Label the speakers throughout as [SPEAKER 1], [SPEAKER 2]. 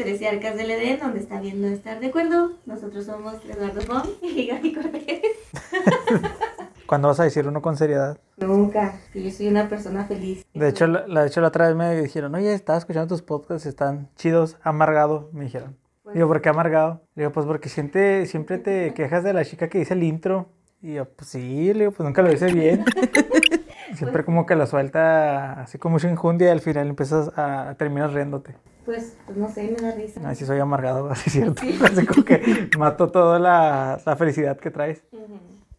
[SPEAKER 1] Heresiarcas del Edén, donde está viendo estar de acuerdo. Nosotros somos Eduardo Fong y Gaby Cortés.
[SPEAKER 2] ¿Cuándo vas a decir uno con seriedad?
[SPEAKER 1] Nunca, que yo soy una persona feliz.
[SPEAKER 2] De hecho, la, de hecho, la otra vez me dijeron, oye, estaba escuchando tus podcasts, están chidos, amargado, me dijeron. Digo, ¿por qué amargado? Digo, pues porque siempre, siempre te quejas de la chica que dice el intro. Y yo, pues sí, le digo, pues nunca lo dice bien. siempre como que lo suelta así como mucha injundia y al final empiezas a, terminar riéndote.
[SPEAKER 1] Pues, pues no sé, me da risa.
[SPEAKER 2] Así soy amargado, así es cierto. Así como que mato toda la, la felicidad que traes.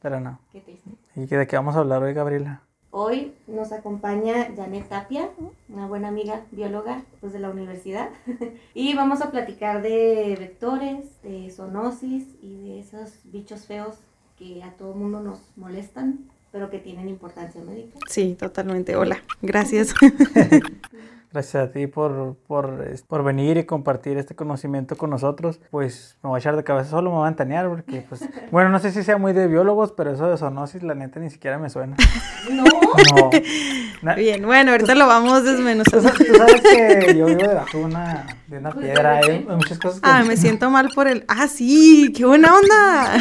[SPEAKER 2] Pero no.
[SPEAKER 1] Qué triste.
[SPEAKER 2] ¿Y de qué vamos a hablar hoy, Gabriela?
[SPEAKER 1] Hoy nos acompaña Janet Tapia, una buena amiga bióloga pues, de la universidad. y vamos a platicar de vectores, de zoonosis y de esos bichos feos que a todo mundo nos molestan, pero que tienen importancia médica.
[SPEAKER 3] Sí, totalmente. Hola, gracias.
[SPEAKER 2] Gracias a ti por, por, por, venir y compartir este conocimiento con nosotros. Pues me voy a echar de cabeza, solo me voy a ventanear porque, pues, bueno, no sé si sea muy de biólogos, pero eso de zoonosis, la neta, ni siquiera me suena.
[SPEAKER 1] No.
[SPEAKER 3] no. Bien, bueno, ahorita lo vamos desmenuzando.
[SPEAKER 2] Tú sabes que yo vivo debajo de una, de una piedra, hay, muchas cosas que...
[SPEAKER 3] Ah, me siento mal por el... Ah, sí, qué buena onda.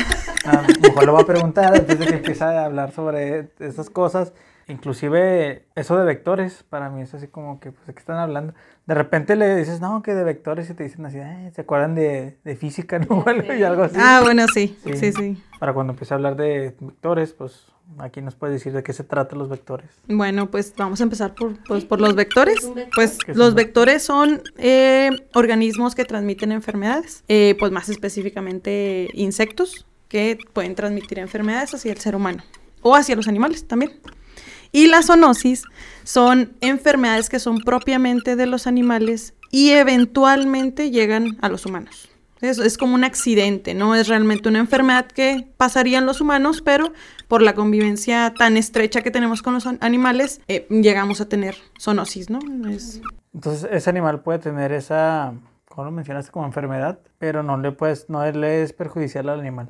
[SPEAKER 2] Ah, mejor lo voy a preguntar antes de que empiece a hablar sobre esas cosas. Inclusive eso de vectores, para mí es así como que, pues, ¿de qué están hablando? De repente le dices, no, que de vectores y te dicen así, ¿se acuerdan de, de física, no? y algo así.
[SPEAKER 3] Ah, bueno, sí, sí, sí,
[SPEAKER 2] Para cuando empiece a hablar de vectores, pues aquí nos puede decir de qué se trata los vectores.
[SPEAKER 3] Bueno, pues vamos a empezar por, pues, por los vectores. Pues los vectores son eh, organismos que transmiten enfermedades, eh, pues más específicamente insectos que pueden transmitir enfermedades hacia el ser humano o hacia los animales también. Y la zoonosis son enfermedades que son propiamente de los animales y eventualmente llegan a los humanos. Es, es como un accidente, no es realmente una enfermedad que pasaría en los humanos, pero por la convivencia tan estrecha que tenemos con los animales, eh, llegamos a tener zoonosis, ¿no?
[SPEAKER 2] Entonces, ese animal puede tener esa, ¿cómo lo mencionaste? Como enfermedad, pero no le, puedes, no le es perjudicial al animal.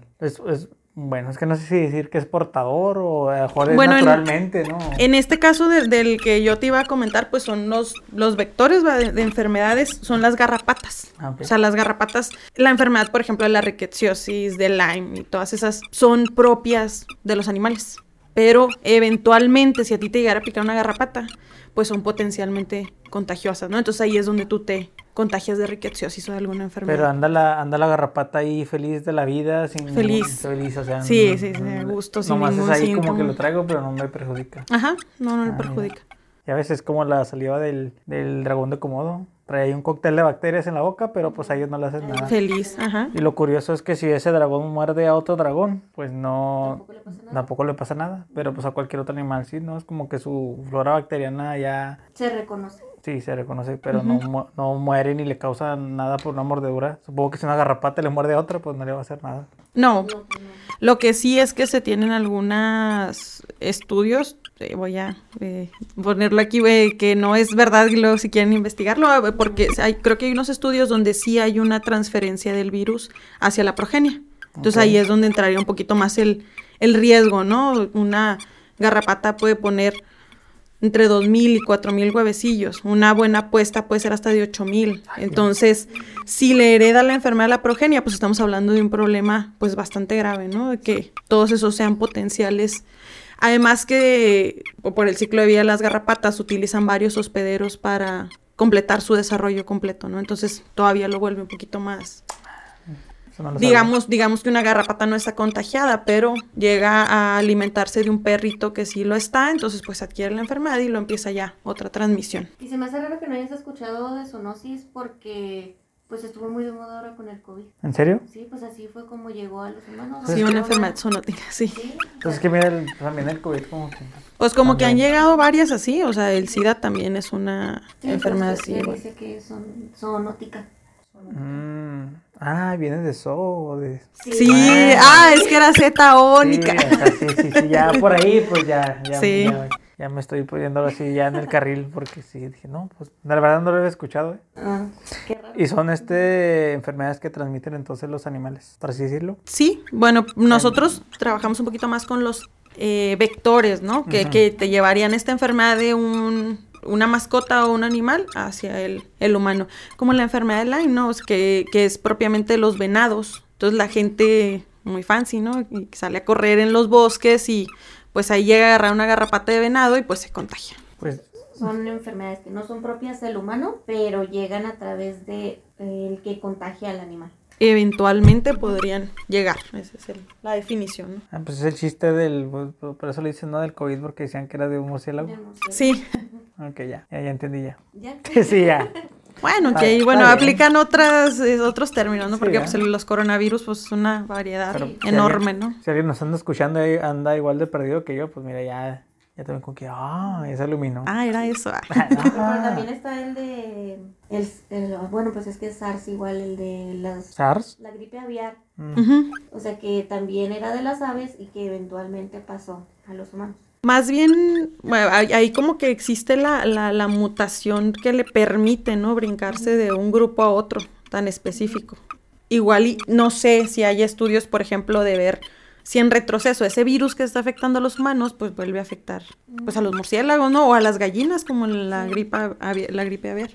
[SPEAKER 2] Bueno, es que no sé si decir que es portador o a mejor naturalmente, ¿no?
[SPEAKER 3] En este caso del que yo te iba a comentar, pues son los, los vectores de, enfermedades, son las garrapatas. Ah, o sea, las garrapatas, la enfermedad, por ejemplo, de la riqueciosis, de Lyme y todas esas, son propias de los animales. Pero eventualmente, si a ti te llegara a picar una garrapata, pues son potencialmente contagiosas, ¿no? Entonces ahí es donde tú te contagias de riqueciosis o de alguna enfermedad.
[SPEAKER 2] Pero anda la, anda la garrapata ahí feliz de la vida, sin
[SPEAKER 3] feliz.
[SPEAKER 2] feliz o sea,
[SPEAKER 3] sí, sí, sí, a gusto, sin
[SPEAKER 2] nomás
[SPEAKER 3] ningún
[SPEAKER 2] es ahí
[SPEAKER 3] síntoma.
[SPEAKER 2] como que lo traigo, pero no me perjudica.
[SPEAKER 3] Ajá, no, no le
[SPEAKER 2] Ah,
[SPEAKER 3] perjudica.
[SPEAKER 2] Y a veces es como la saliva del, del dragón de Komodo. Trae ahí un cóctel de bacterias en la boca, pero pues a ellos no le hacen nada.
[SPEAKER 3] Feliz, ajá.
[SPEAKER 2] Y lo curioso es que si ese dragón muerde a otro dragón, pues no...
[SPEAKER 1] Tampoco le pasa nada.
[SPEAKER 2] Tampoco le pasa nada. Pero pues a cualquier otro animal sí, ¿no? Es como que su flora bacteriana ya...
[SPEAKER 1] Se reconoce.
[SPEAKER 2] Sí, se reconoce, pero no, mu- no muere ni le causa nada por una mordedura. Supongo que si una garrapata le muerde a otra, pues no le va a hacer nada.
[SPEAKER 3] No,
[SPEAKER 1] No, pues no.
[SPEAKER 3] lo que sí es que se tienen algunos estudios, eh, voy a eh, ponerlo aquí, eh, que no es verdad, y luego si quieren investigarlo, porque hay, creo que hay unos estudios donde sí hay una transferencia del virus hacia la progenia. Entonces ahí es donde entraría un poquito más el, el riesgo, ¿no? Una garrapata puede poner entre 2.000 y 4.000 huevecillos. Una buena apuesta puede ser hasta de 8.000. Entonces, si le hereda la enfermedad a la progenia, pues estamos hablando de un problema pues bastante grave, ¿no? De que todos esos sean potenciales. Además que por el ciclo de vida las garrapatas utilizan varios hospederos para completar su desarrollo completo, ¿no? Entonces todavía lo vuelve un poquito más
[SPEAKER 2] Eso no lo sabía.
[SPEAKER 3] Digamos, digamos que una garrapata no está contagiada, pero llega a alimentarse de un perrito que sí lo está, entonces pues adquiere la enfermedad y lo empieza ya otra transmisión.
[SPEAKER 1] Y se me hace raro que no hayas escuchado de zoonosis porque pues estuvo muy de moda ahora con el COVID.
[SPEAKER 2] ¿En serio?
[SPEAKER 1] Sí, pues así fue como llegó a los humanos.
[SPEAKER 3] Sí, una enfermedad zoonótica, sí.
[SPEAKER 1] Sí,
[SPEAKER 2] Entonces que mira, el, también el COVID como que...
[SPEAKER 3] Pues como que han llegado varias así, o sea, el SIDA también es una
[SPEAKER 1] sí,
[SPEAKER 3] enfermedad
[SPEAKER 1] pues,
[SPEAKER 3] así.
[SPEAKER 1] ya
[SPEAKER 3] igual.
[SPEAKER 1] dice que son zoonótica.
[SPEAKER 2] Mm, ah, viene de zoo, de...
[SPEAKER 3] Sí,
[SPEAKER 2] Ah.
[SPEAKER 3] ah, es que era Z ónica.
[SPEAKER 2] Sí, sí, sí, sí, ya por ahí, pues ya, ya,
[SPEAKER 3] Sí.
[SPEAKER 2] ya, ya me estoy poniendo así ya en el carril, porque sí, dije, no, pues la verdad no lo había escuchado, ¿eh?
[SPEAKER 1] Ah, qué raro.
[SPEAKER 2] Y son este enfermedades que transmiten entonces los animales, por así decirlo.
[SPEAKER 3] Sí, bueno, nosotros trabajamos un poquito más con los eh, vectores, ¿no? Que, que te llevarían esta enfermedad de un, una mascota o un animal hacia el, el humano. Como la enfermedad de Lyme, ¿no? que, que es propiamente los venados. Entonces la gente muy fancy, ¿no? Y sale a correr en los bosques y pues ahí llega a agarrar una garrapata de venado y pues se contagia.
[SPEAKER 1] Pues son enfermedades que no son propias del humano, pero llegan a través de el que contagia al animal.
[SPEAKER 3] Eventualmente podrían llegar, esa es la definición.
[SPEAKER 2] Ah, pues es el chiste del, pues, por eso le dicen no del COVID, porque decían que era de un murciélago.
[SPEAKER 3] Sí.
[SPEAKER 2] Ok, ya, ya, ya entendí ya.
[SPEAKER 1] ¿Ya?
[SPEAKER 2] sí, ya.
[SPEAKER 3] Bueno, que bueno, aplican otras, otros términos, ¿no? Porque pues, los coronavirus, pues es una variedad enorme, ¿no?
[SPEAKER 2] Si alguien nos anda escuchando y anda igual de perdido que yo, pues mira, ya, ya también con que, ah, se iluminó.
[SPEAKER 3] Ah, era eso.
[SPEAKER 1] Ah. Pero también está el de, el, bueno, pues es que es SARS igual, el de las...
[SPEAKER 2] ¿SARS?
[SPEAKER 1] La gripe aviar. Mm. O sea que también era de las aves y que eventualmente pasó a los humanos.
[SPEAKER 3] Más bien, ahí como que existe la, la, la, mutación que le permite, ¿no? Brincarse de un grupo a otro tan específico. Igual, y no sé si hay estudios, por ejemplo, de ver si en retroceso ese virus que está afectando a los humanos, pues vuelve a afectar pues a los murciélagos, ¿no? O a las gallinas, como la, gripa, la gripe aviar.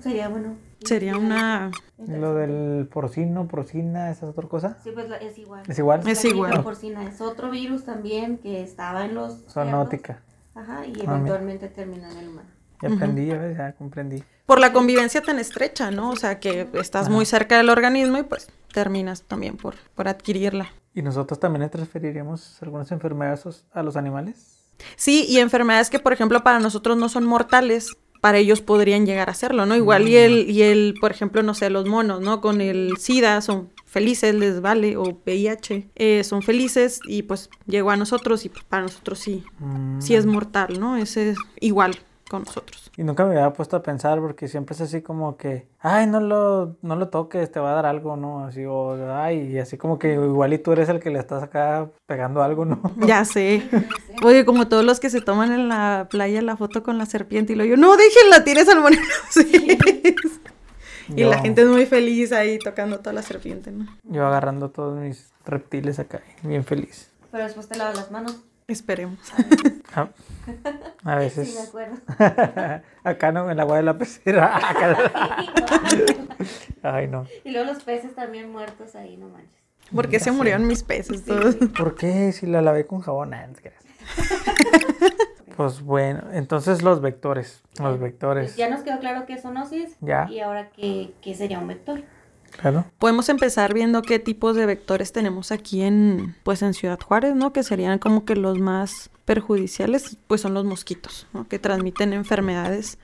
[SPEAKER 1] Sería bueno.
[SPEAKER 3] Sería una...
[SPEAKER 2] Lo del porcino, porcina, ¿esa es otra cosa?
[SPEAKER 1] Sí, pues es igual.
[SPEAKER 2] ¿Es igual?
[SPEAKER 3] Es igual.
[SPEAKER 1] porcina es otro virus también que estaba en los...
[SPEAKER 2] Zoonótica.
[SPEAKER 1] Ajá, y ah, eventualmente termina en el humano.
[SPEAKER 2] Ya aprendí, ya comprendí.
[SPEAKER 3] Por la convivencia tan estrecha, ¿no? O sea, que estás muy cerca del organismo y pues terminas también por, por adquirirla.
[SPEAKER 2] ¿Y nosotros también le transferiríamos algunas enfermedades a los animales?
[SPEAKER 3] Sí, y enfermedades que, por ejemplo, para nosotros no son mortales, para ellos podrían llegar a serlo, ¿no? Igual y el, y el, por ejemplo, no sé, los monos, ¿no? Con el SIDA son felices, les vale, o VIH, eh, son felices y pues llegó a nosotros y pues, para nosotros sí, sí es mm. mortal, ¿no? Ese es igual, con nosotros.
[SPEAKER 2] Y nunca me había puesto a pensar porque siempre es así como que, ay, no lo, no lo toques, te va a dar algo, ¿no? Así, o, ay, y así como que igual y tú eres el que le estás acá pegando algo, ¿no?
[SPEAKER 3] Ya sé. Oye, como todos los que se toman en la playa la foto con la serpiente y lo yo, no, déjenla, tienes Sí. Y la gente es muy feliz ahí tocando toda la serpiente, ¿no?
[SPEAKER 2] Yo agarrando todos mis reptiles acá, bien feliz.
[SPEAKER 1] Pero después te lavas las manos.
[SPEAKER 3] Esperemos.
[SPEAKER 2] Ah, a veces.
[SPEAKER 1] Sí, me acuerdo.
[SPEAKER 2] Acá no, en el agua de la pecera. Ay, no.
[SPEAKER 1] Y luego los peces también muertos ahí, no manches.
[SPEAKER 3] ¿Por qué se murieron mis peces todos?
[SPEAKER 2] ¿Por qué? Si la lavé con jabón, antes, Pues bueno, entonces los vectores. Los vectores.
[SPEAKER 1] Ya nos quedó claro qué es zoonosis.
[SPEAKER 2] Ya.
[SPEAKER 1] Y ahora qué, qué sería un vector.
[SPEAKER 3] Podemos empezar viendo qué tipos de vectores tenemos aquí en, pues en Ciudad Juárez, ¿no? Que serían como que los más perjudiciales, pues son los mosquitos, ¿no? Que transmiten enfermedades.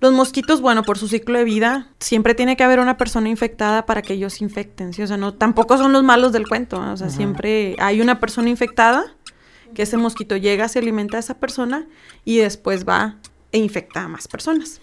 [SPEAKER 3] Los mosquitos, bueno, por su ciclo de vida, siempre tiene que haber una persona infectada para que ellos infecten, ¿sí? O sea, no, tampoco son los malos del cuento, o sea, siempre hay una persona infectada, que ese mosquito llega, se alimenta a esa persona y después va e infecta a más personas.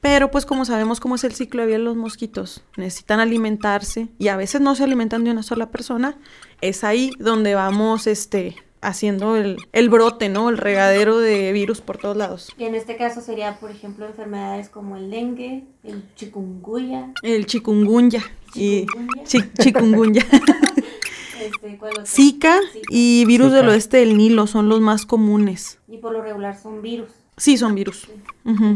[SPEAKER 3] Pero pues como sabemos cómo es el ciclo de vida de los mosquitos, necesitan alimentarse y a veces no se alimentan de una sola persona, es ahí donde vamos este haciendo el, el brote, ¿no? El regadero de virus por todos lados.
[SPEAKER 1] Y en este caso sería, por ejemplo, enfermedades como el dengue, el chikungunya.
[SPEAKER 3] El chikungunya. Y chikungunya. Este, Zika y virus del oeste del Nilo son los más comunes.
[SPEAKER 1] Y por lo regular son virus.
[SPEAKER 3] Sí, son virus.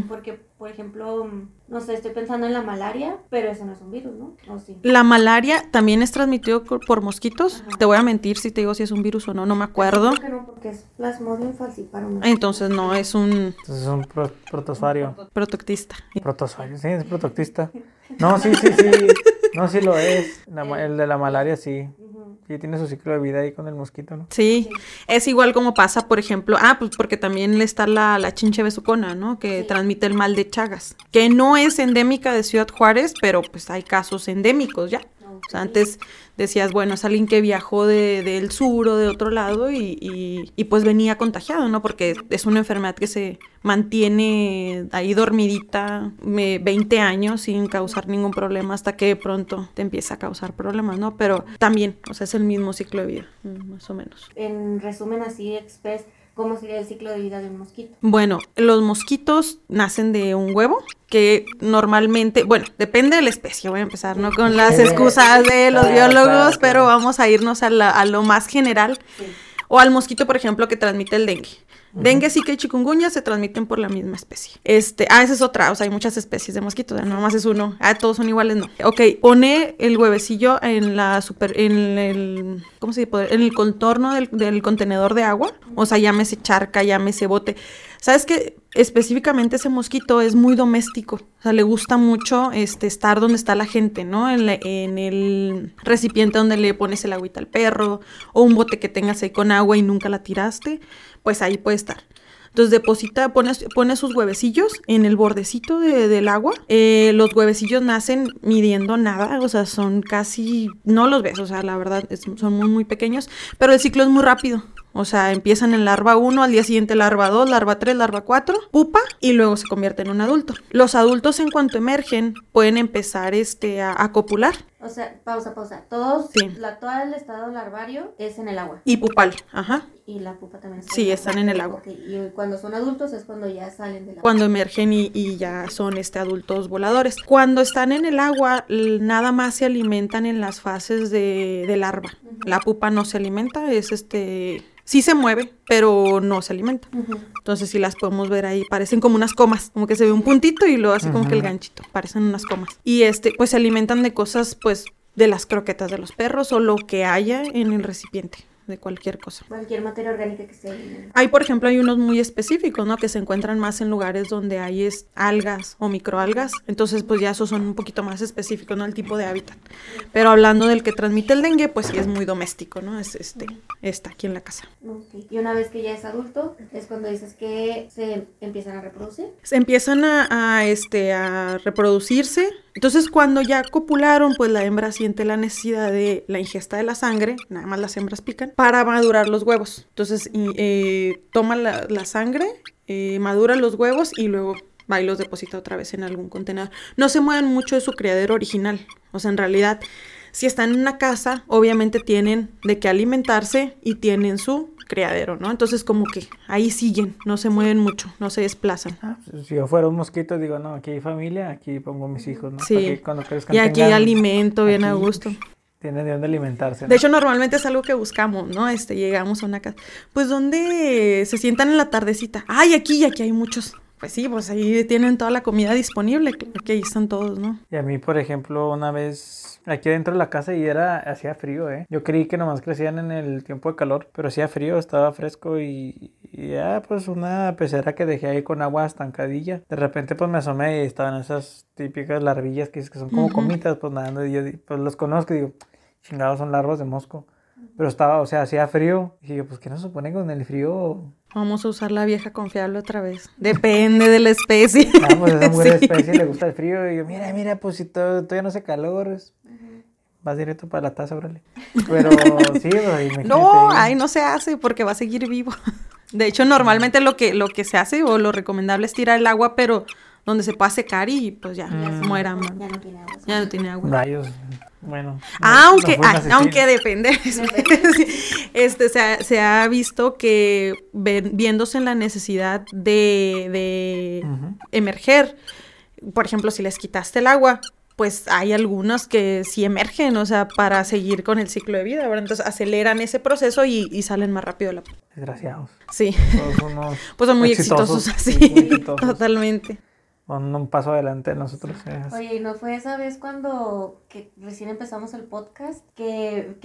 [SPEAKER 1] Porque, por ejemplo, no sé, estoy pensando en la malaria, pero eso no es un virus, ¿no?
[SPEAKER 3] La malaria también es transmitido por mosquitos. Te voy a mentir si te digo si es un virus o no, no me acuerdo.
[SPEAKER 1] Creo que no, porque es plasmodium falciparum.
[SPEAKER 3] Entonces no, es un...
[SPEAKER 2] Entonces es un protozoario.
[SPEAKER 3] Protoctista.
[SPEAKER 2] Protozoario, sí, es protoctista. No, sí, sí, sí. No, sí lo es. el de la malaria sí. Sí, tiene su ciclo de vida ahí con el mosquito, ¿no?
[SPEAKER 3] Sí, es igual como pasa, por ejemplo, ah, pues porque también está la, la chinche besucona, ¿no? Que transmite el mal de Chagas, que no es endémica de Ciudad Juárez, pero pues hay casos endémicos ya. O sea, antes decías, bueno, es alguien que viajó de, del sur o de otro lado y, y, pues venía contagiado, ¿no? Porque es una enfermedad que se mantiene ahí dormidita 20 años sin causar ningún problema hasta que de pronto te empieza a causar problemas, ¿no? Pero también, o sea, es el mismo ciclo de vida, más o menos.
[SPEAKER 1] En resumen, así, express, ¿Cómo sería el ciclo de vida de un mosquito?
[SPEAKER 3] Bueno, los mosquitos nacen de un huevo que normalmente, bueno, depende de la especie, voy a empezar, ¿no? Con las excusas de los biólogos, pero vamos a irnos a, lo más general. O al mosquito, por ejemplo, que transmite el dengue. Dengue, zika y chikungunya se transmiten por la misma especie. Este, ah, esa es otra, o sea, hay muchas especies de mosquitos, no más es uno. Ah, todos son iguales, no. Ok, pone el huevecillo en la super, en el, ¿cómo se dice? En el contorno del, del contenedor de agua, o sea, llámese charca, llámese bote. ¿Sabes que específicamente ese mosquito es muy doméstico? O sea, le gusta mucho este, estar donde está la gente, ¿no? En, el recipiente donde le pones el agüita al perro, o un bote que tengas ahí con agua y nunca la tiraste, pues ahí puede estar. Entonces deposita, pone, pone sus huevecillos en el bordecito del agua. Eh, los huevecillos nacen midiendo nada, o sea, son casi, no los ves, o sea, la verdad son muy, muy pequeños, pero el ciclo es muy rápido. O sea, empiezan en larva 1, al día siguiente larva 2, larva 3, larva 4, pupa y luego se convierte en un adulto. Los adultos en cuanto emergen pueden empezar este, a, copular.
[SPEAKER 1] O sea, pausa, pausa. Todos, la, todo el estado larvario es en el agua.
[SPEAKER 3] Y pupal, ajá.
[SPEAKER 1] Y la pupa también
[SPEAKER 3] está Sí, están en el agua.
[SPEAKER 1] Y cuando son adultos es cuando ya salen del agua.
[SPEAKER 3] Cuando emergen y, ya son este, adultos voladores. Cuando están en el agua, nada más se alimentan en las fases de, de larva. La pupa no se alimenta, es este sí se mueve, pero no se alimenta. Entonces, si las podemos ver ahí, parecen como unas comas, como que se ve un puntito y luego así como que el ganchito, parecen unas comas. Y este, pues se alimentan de cosas, pues, de las croquetas de los perros o lo que haya en el recipiente de cualquier cosa.
[SPEAKER 1] Cualquier materia orgánica que esté
[SPEAKER 3] Hay, por ejemplo, hay unos muy específicos, ¿no? Que se encuentran más en lugares donde hay algas o microalgas. Entonces, pues ya esos son un poquito más específicos, ¿no? El tipo de hábitat. Pero hablando del que transmite el dengue, pues sí es muy doméstico, ¿no? Es este, está aquí en la casa.
[SPEAKER 1] Y una vez que ya es adulto, es cuando dices que se empiezan a reproducir.
[SPEAKER 3] Se empiezan a, este, a reproducirse. Entonces, cuando ya copularon, pues la hembra siente la necesidad de la ingesta de la sangre, nada más las hembras pican, para madurar los huevos. Entonces, eh, toma la, sangre, eh, madura los huevos y luego va y los deposita otra vez en algún contenedor. No se mueven mucho de su criadero original. O sea, en realidad, si están en una casa, obviamente tienen de qué alimentarse y tienen su criadero, ¿no? Entonces como que ahí siguen, no se mueven mucho, no se desplazan.
[SPEAKER 2] Ah, pues, si yo fuera un mosquito, digo, no, aquí hay familia, aquí pongo mis hijos, ¿no?
[SPEAKER 3] Sí. y aquí alimento bien a gusto.
[SPEAKER 2] Tienen de dónde alimentarse.
[SPEAKER 3] De hecho, normalmente es algo que buscamos, ¿no? Este, llegamos a una casa. Pues donde se sientan en la tardecita. Ay, aquí y aquí hay muchos. Pues sí, pues ahí tienen toda la comida disponible, que ahí están todos, ¿no?
[SPEAKER 2] Y a mí, por ejemplo, una vez aquí dentro de la casa y era, hacía frío, ¿eh? Yo creí que nomás crecían en el tiempo de calor, pero hacía frío, estaba fresco y, ya, pues una pecera que dejé ahí con agua estancadilla. De repente, pues me asomé y estaban esas típicas larvillas que, que son como comitas, pues nadando y yo pues los conozco y digo, chingados son larvas de mosco. Pero estaba, o sea, hacía frío. Y yo, pues, ¿qué nos supone con el frío?
[SPEAKER 3] Vamos a usar la vieja confiable otra vez. Depende de la especie.
[SPEAKER 2] Ah, pues esa mujer especie le gusta el frío. Y yo, mira, mira, pues si todavía no hace calor, vas directo para la taza, órale. Pero sí,
[SPEAKER 3] pues, No, ahí no se hace porque va a seguir vivo. De hecho, normalmente lo que, lo que se hace o lo recomendable es tirar el agua, pero donde se pueda secar y pues ya, ya mm. muera. Ya no tiene agua. Ya no tiene agua.
[SPEAKER 2] Rayos. Bueno.
[SPEAKER 3] Aunque, aunque depende. este, se ha, visto que viéndose en la necesidad de, emerger, por ejemplo, si les quitaste el agua, pues hay algunos que sí emergen, o sea, para seguir con el ciclo de vida, Entonces aceleran ese proceso y, salen más rápido. La...
[SPEAKER 2] Desgraciados.
[SPEAKER 3] Sí. pues son muy exitosos, así. Totalmente
[SPEAKER 2] un paso adelante nosotros.
[SPEAKER 1] Oye, ¿y no fue esa vez cuando que recién empezamos el podcast que,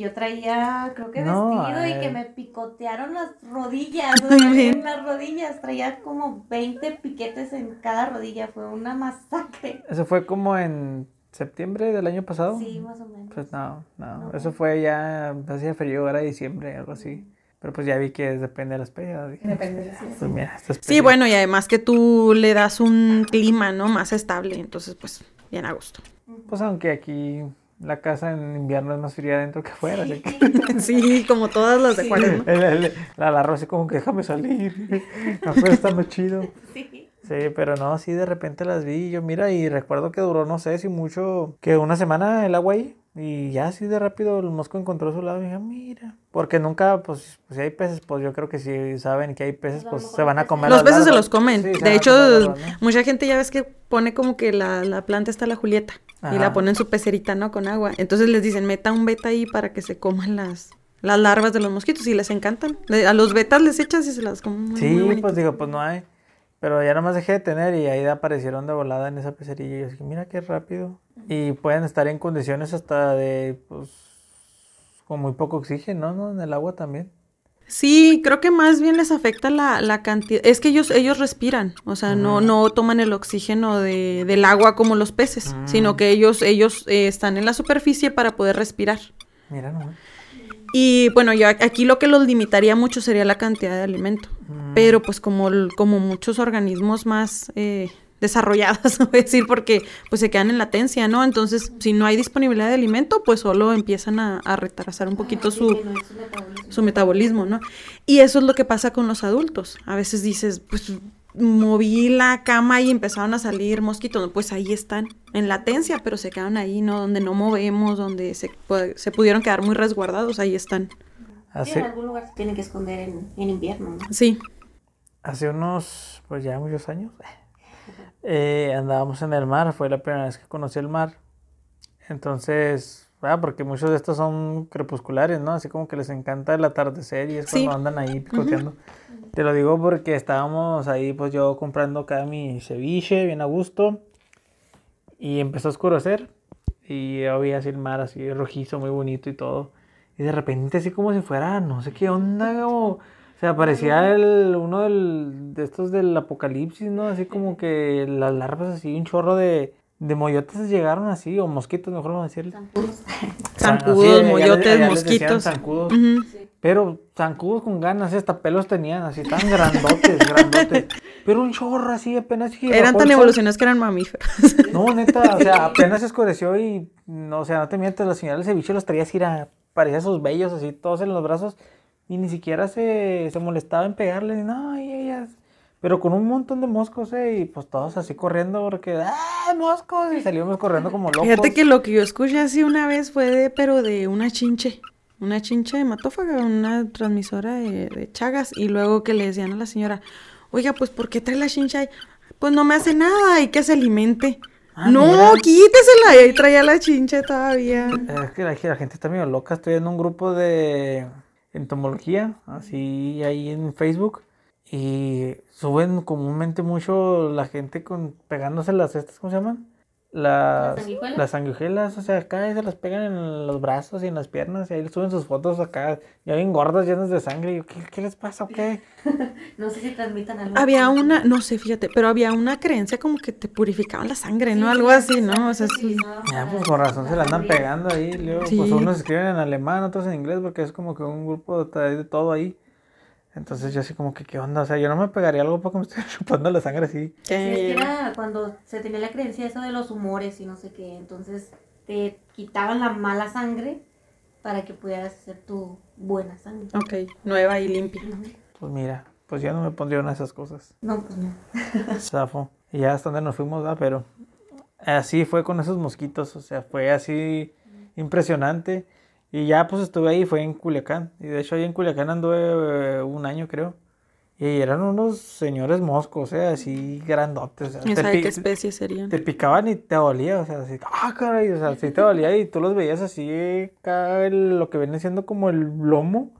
[SPEAKER 1] yo traía, creo que vestido y que me picotearon las rodillas, en las rodillas, traía como 20 piquetes en cada rodilla, fue una masacre.
[SPEAKER 2] Eso fue como en septiembre del año pasado.
[SPEAKER 1] Sí, más o menos.
[SPEAKER 2] Pues no, no, eso fue ya, hacía frío, era diciembre, algo así. Pero pues ya vi que depende de la especie.
[SPEAKER 1] Depende,
[SPEAKER 2] sí.
[SPEAKER 3] sí, bueno, y además que tú le das un clima, ¿no? Más estable, entonces pues bien a gusto.
[SPEAKER 2] Pues aunque aquí la casa en invierno es más fría adentro que afuera.
[SPEAKER 3] Sí, como todas las de Juárez, ¿no?
[SPEAKER 2] la, la como que déjame salir, afuera está más chido. Sí. Sí, pero no, sí de repente las vi yo, mira, y recuerdo que duró, no sé si mucho, que una semana el agua ahí. Y ya así de rápido el mosco encontró su lado y dije, mira. Porque nunca, pues, pues si hay peces, pues yo creo que si saben que hay peces, pues se van a comer.
[SPEAKER 3] Los peces se los comen. de hecho, mucha gente ya ves que pone como que la, la planta está la Julieta. Y la ponen en su pecerita, ¿no? Con agua. Entonces les dicen, meta un beta ahí para que se coman las, las larvas de los mosquitos y les encantan. A los betas les echas y se las comen.
[SPEAKER 2] sí, pues digo, pues no hay. Pero ya nomás dejé de tener y ahí aparecieron de volada en esa pecerilla. Y yo dije, mira qué rápido. Y pueden estar en condiciones hasta de, pues, con muy poco oxígeno, ¿no? En el agua también.
[SPEAKER 3] Sí, creo que más bien les afecta la, la cantidad. Es que ellos, ellos respiran, o sea, no, no toman el oxígeno de, del agua como los peces, sino mm. que ellos, ellos eh, están en la superficie para poder respirar. Mira. Y bueno, yo aquí lo que los limitaría mucho sería la cantidad de alimento. Mm. Pero pues como, como muchos organismos más eh, desarrollados, voy a decir, porque pues se quedan en latencia, ¿no? Entonces, si no hay disponibilidad de alimento, pues solo empiezan a, retrasar un poquito su, su metabolismo, ¿no? Y eso es lo que pasa con los adultos. A veces dices, pues moví la cama y empezaron a salir mosquitos, pues ahí están, en latencia, pero se quedan ahí, ¿no? Donde no movemos, donde se, se pudieron quedar muy resguardados, ahí están.
[SPEAKER 1] en algún lugar se tienen que esconder en, invierno, ¿no?
[SPEAKER 3] Sí.
[SPEAKER 2] Hace unos, pues ya muchos años, eh, andábamos en el mar, fue la primera vez que conocí el mar. Entonces, ah, porque muchos de estos son crepusculares, ¿no? Así como que les encanta el atardecer y es cuando andan ahí picoteando. Te lo digo porque estábamos ahí, pues yo comprando acá mi ceviche, bien a gusto. Y empezó a oscurecer. Y había así el mar así rojizo, muy bonito y todo. Y de repente así como si fuera, no sé qué onda, como... O sea, parecía el, uno del, de estos del apocalipsis, ¿no? Así como que las larvas así, un chorro de, de moyotes llegaron así, o mosquitos, mejor vamos a decirle.
[SPEAKER 3] Zancudos. Zancudos, moyotes, mosquitos.
[SPEAKER 2] Zancudos. Pero zancudos con ganas, hasta pelos tenían, así tan grandotes, grandotes. Pero un chorro así, apenas.
[SPEAKER 3] Eran tan evolucionados que eran mamíferos.
[SPEAKER 2] No, neta, o sea, apenas se escureció y, no, o sea, no te mientes, la señora del ceviche los traía así, era, parecía sus bellos así, todos en los brazos. Y ni siquiera se, se molestaba en pegarle, no, y ellas. Pero con un montón de moscos, ¿eh? Y pues todos así corriendo porque, ¡ah, moscos! Y salimos corriendo como locos.
[SPEAKER 3] Fíjate que lo que yo escuché así una vez fue de, pero de una chinche una chincha hematófaga, una transmisora de, chagas, y luego que le decían a la señora, oiga, pues ¿por qué trae la chincha ahí? Pues no me hace nada, hay que se alimente. Ah, no, quítesela, y ahí traía la chincha todavía.
[SPEAKER 2] Es que la, gente está medio loca, estoy en un grupo de entomología, así ahí en Facebook, y suben comúnmente mucho la gente con pegándose las estas, ¿cómo se llaman? las, las sanguijuelas, o sea, acá se las pegan en los brazos y en las piernas y ahí suben sus fotos acá, ya bien gordas, llenas de sangre. Y ¿qué, ¿qué, les pasa o qué?
[SPEAKER 1] no sé si transmitan algo.
[SPEAKER 3] Había una, no sé, fíjate, pero había una creencia como que te purificaban la sangre, ¿no? Algo así, ¿no? O sea, sí.
[SPEAKER 2] Ya, pues con razón se la andan pegando ahí. Luego, pues unos escriben en alemán, otros en inglés, porque es como que un grupo de todo ahí. Entonces yo así como que, ¿qué onda? O sea, yo no me pegaría algo porque me estoy chupando la sangre así.
[SPEAKER 1] Sí, es que era cuando se tenía la creencia eso de los humores y no sé qué. Entonces te quitaban la mala sangre para que pudieras hacer tu buena sangre.
[SPEAKER 3] Ok, nueva y limpia.
[SPEAKER 2] Pues mira, pues ya no me pondría una de esas cosas.
[SPEAKER 1] No, pues no.
[SPEAKER 2] Zafo. Y ya hasta donde nos fuimos, ¿verdad? Pero así fue con esos mosquitos. O sea, fue así impresionante. Y ya pues estuve ahí, fue en Culiacán. Y de hecho ahí en Culiacán anduve eh, un año creo. Y eran unos señores moscos, o sea, así grandotes.
[SPEAKER 3] O sea, qué especie serían?
[SPEAKER 2] Te picaban y te dolía, o sea, así, ah, caray, o sea, sí te dolía y tú los veías así, acá lo que viene siendo como el lomo,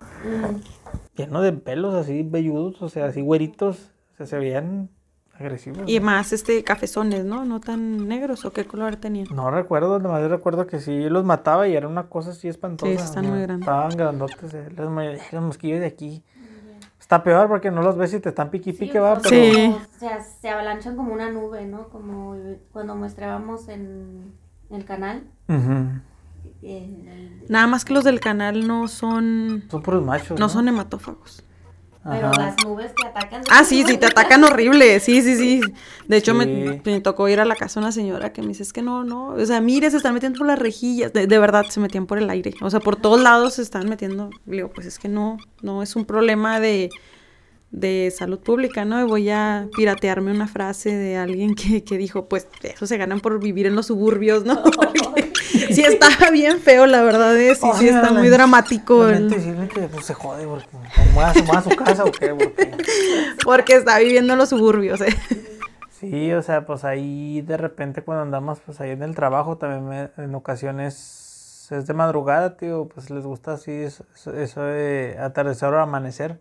[SPEAKER 2] lleno de pelos así velludos, o sea, así güeritos, o sea, se veían agresivos.
[SPEAKER 3] Y más este cafezones, ¿no? No tan negros o qué color tenían.
[SPEAKER 2] No recuerdo, nomás recuerdo que sí los mataba y era una cosa así espantosa.
[SPEAKER 3] Sí, están muy grandes.
[SPEAKER 2] Estaban grandotes, eh, los, los, mosquillos de aquí. Está peor porque no los ves y te están piqui pique, va,
[SPEAKER 1] pero... Sí. O sea, se avalanchan como una nube, ¿no? Como cuando muestrábamos en el canal.
[SPEAKER 3] Nada más que los del canal no son...
[SPEAKER 2] Son puros machos,
[SPEAKER 3] No, ¿no? son hematófagos.
[SPEAKER 1] Pero las nubes te atacan. Ah,
[SPEAKER 3] sí, sí, te atacan horrible. Sí, sí, sí. De hecho, Me, tocó ir a la casa de una señora que me dice, es que no, no. O sea, mire, se están metiendo por las rejillas. De, verdad, se metían por el aire. O sea, por todos lados se están metiendo. Le digo, pues es que no, no es un problema de, de salud pública, ¿no? Y voy a piratearme una frase de alguien que, que dijo, pues eso se ganan por vivir en los suburbios, ¿no? sí está bien feo, la verdad es, sí, sí está muy dramático.
[SPEAKER 2] El... decirle que pues, se jode porque a, su casa o qué,
[SPEAKER 3] porque... está viviendo en los suburbios, eh.
[SPEAKER 2] Sí, o sea, pues ahí de repente cuando andamos pues ahí en el trabajo también en ocasiones pues es de madrugada, tío, pues les gusta así eso, eso de atardecer o amanecer.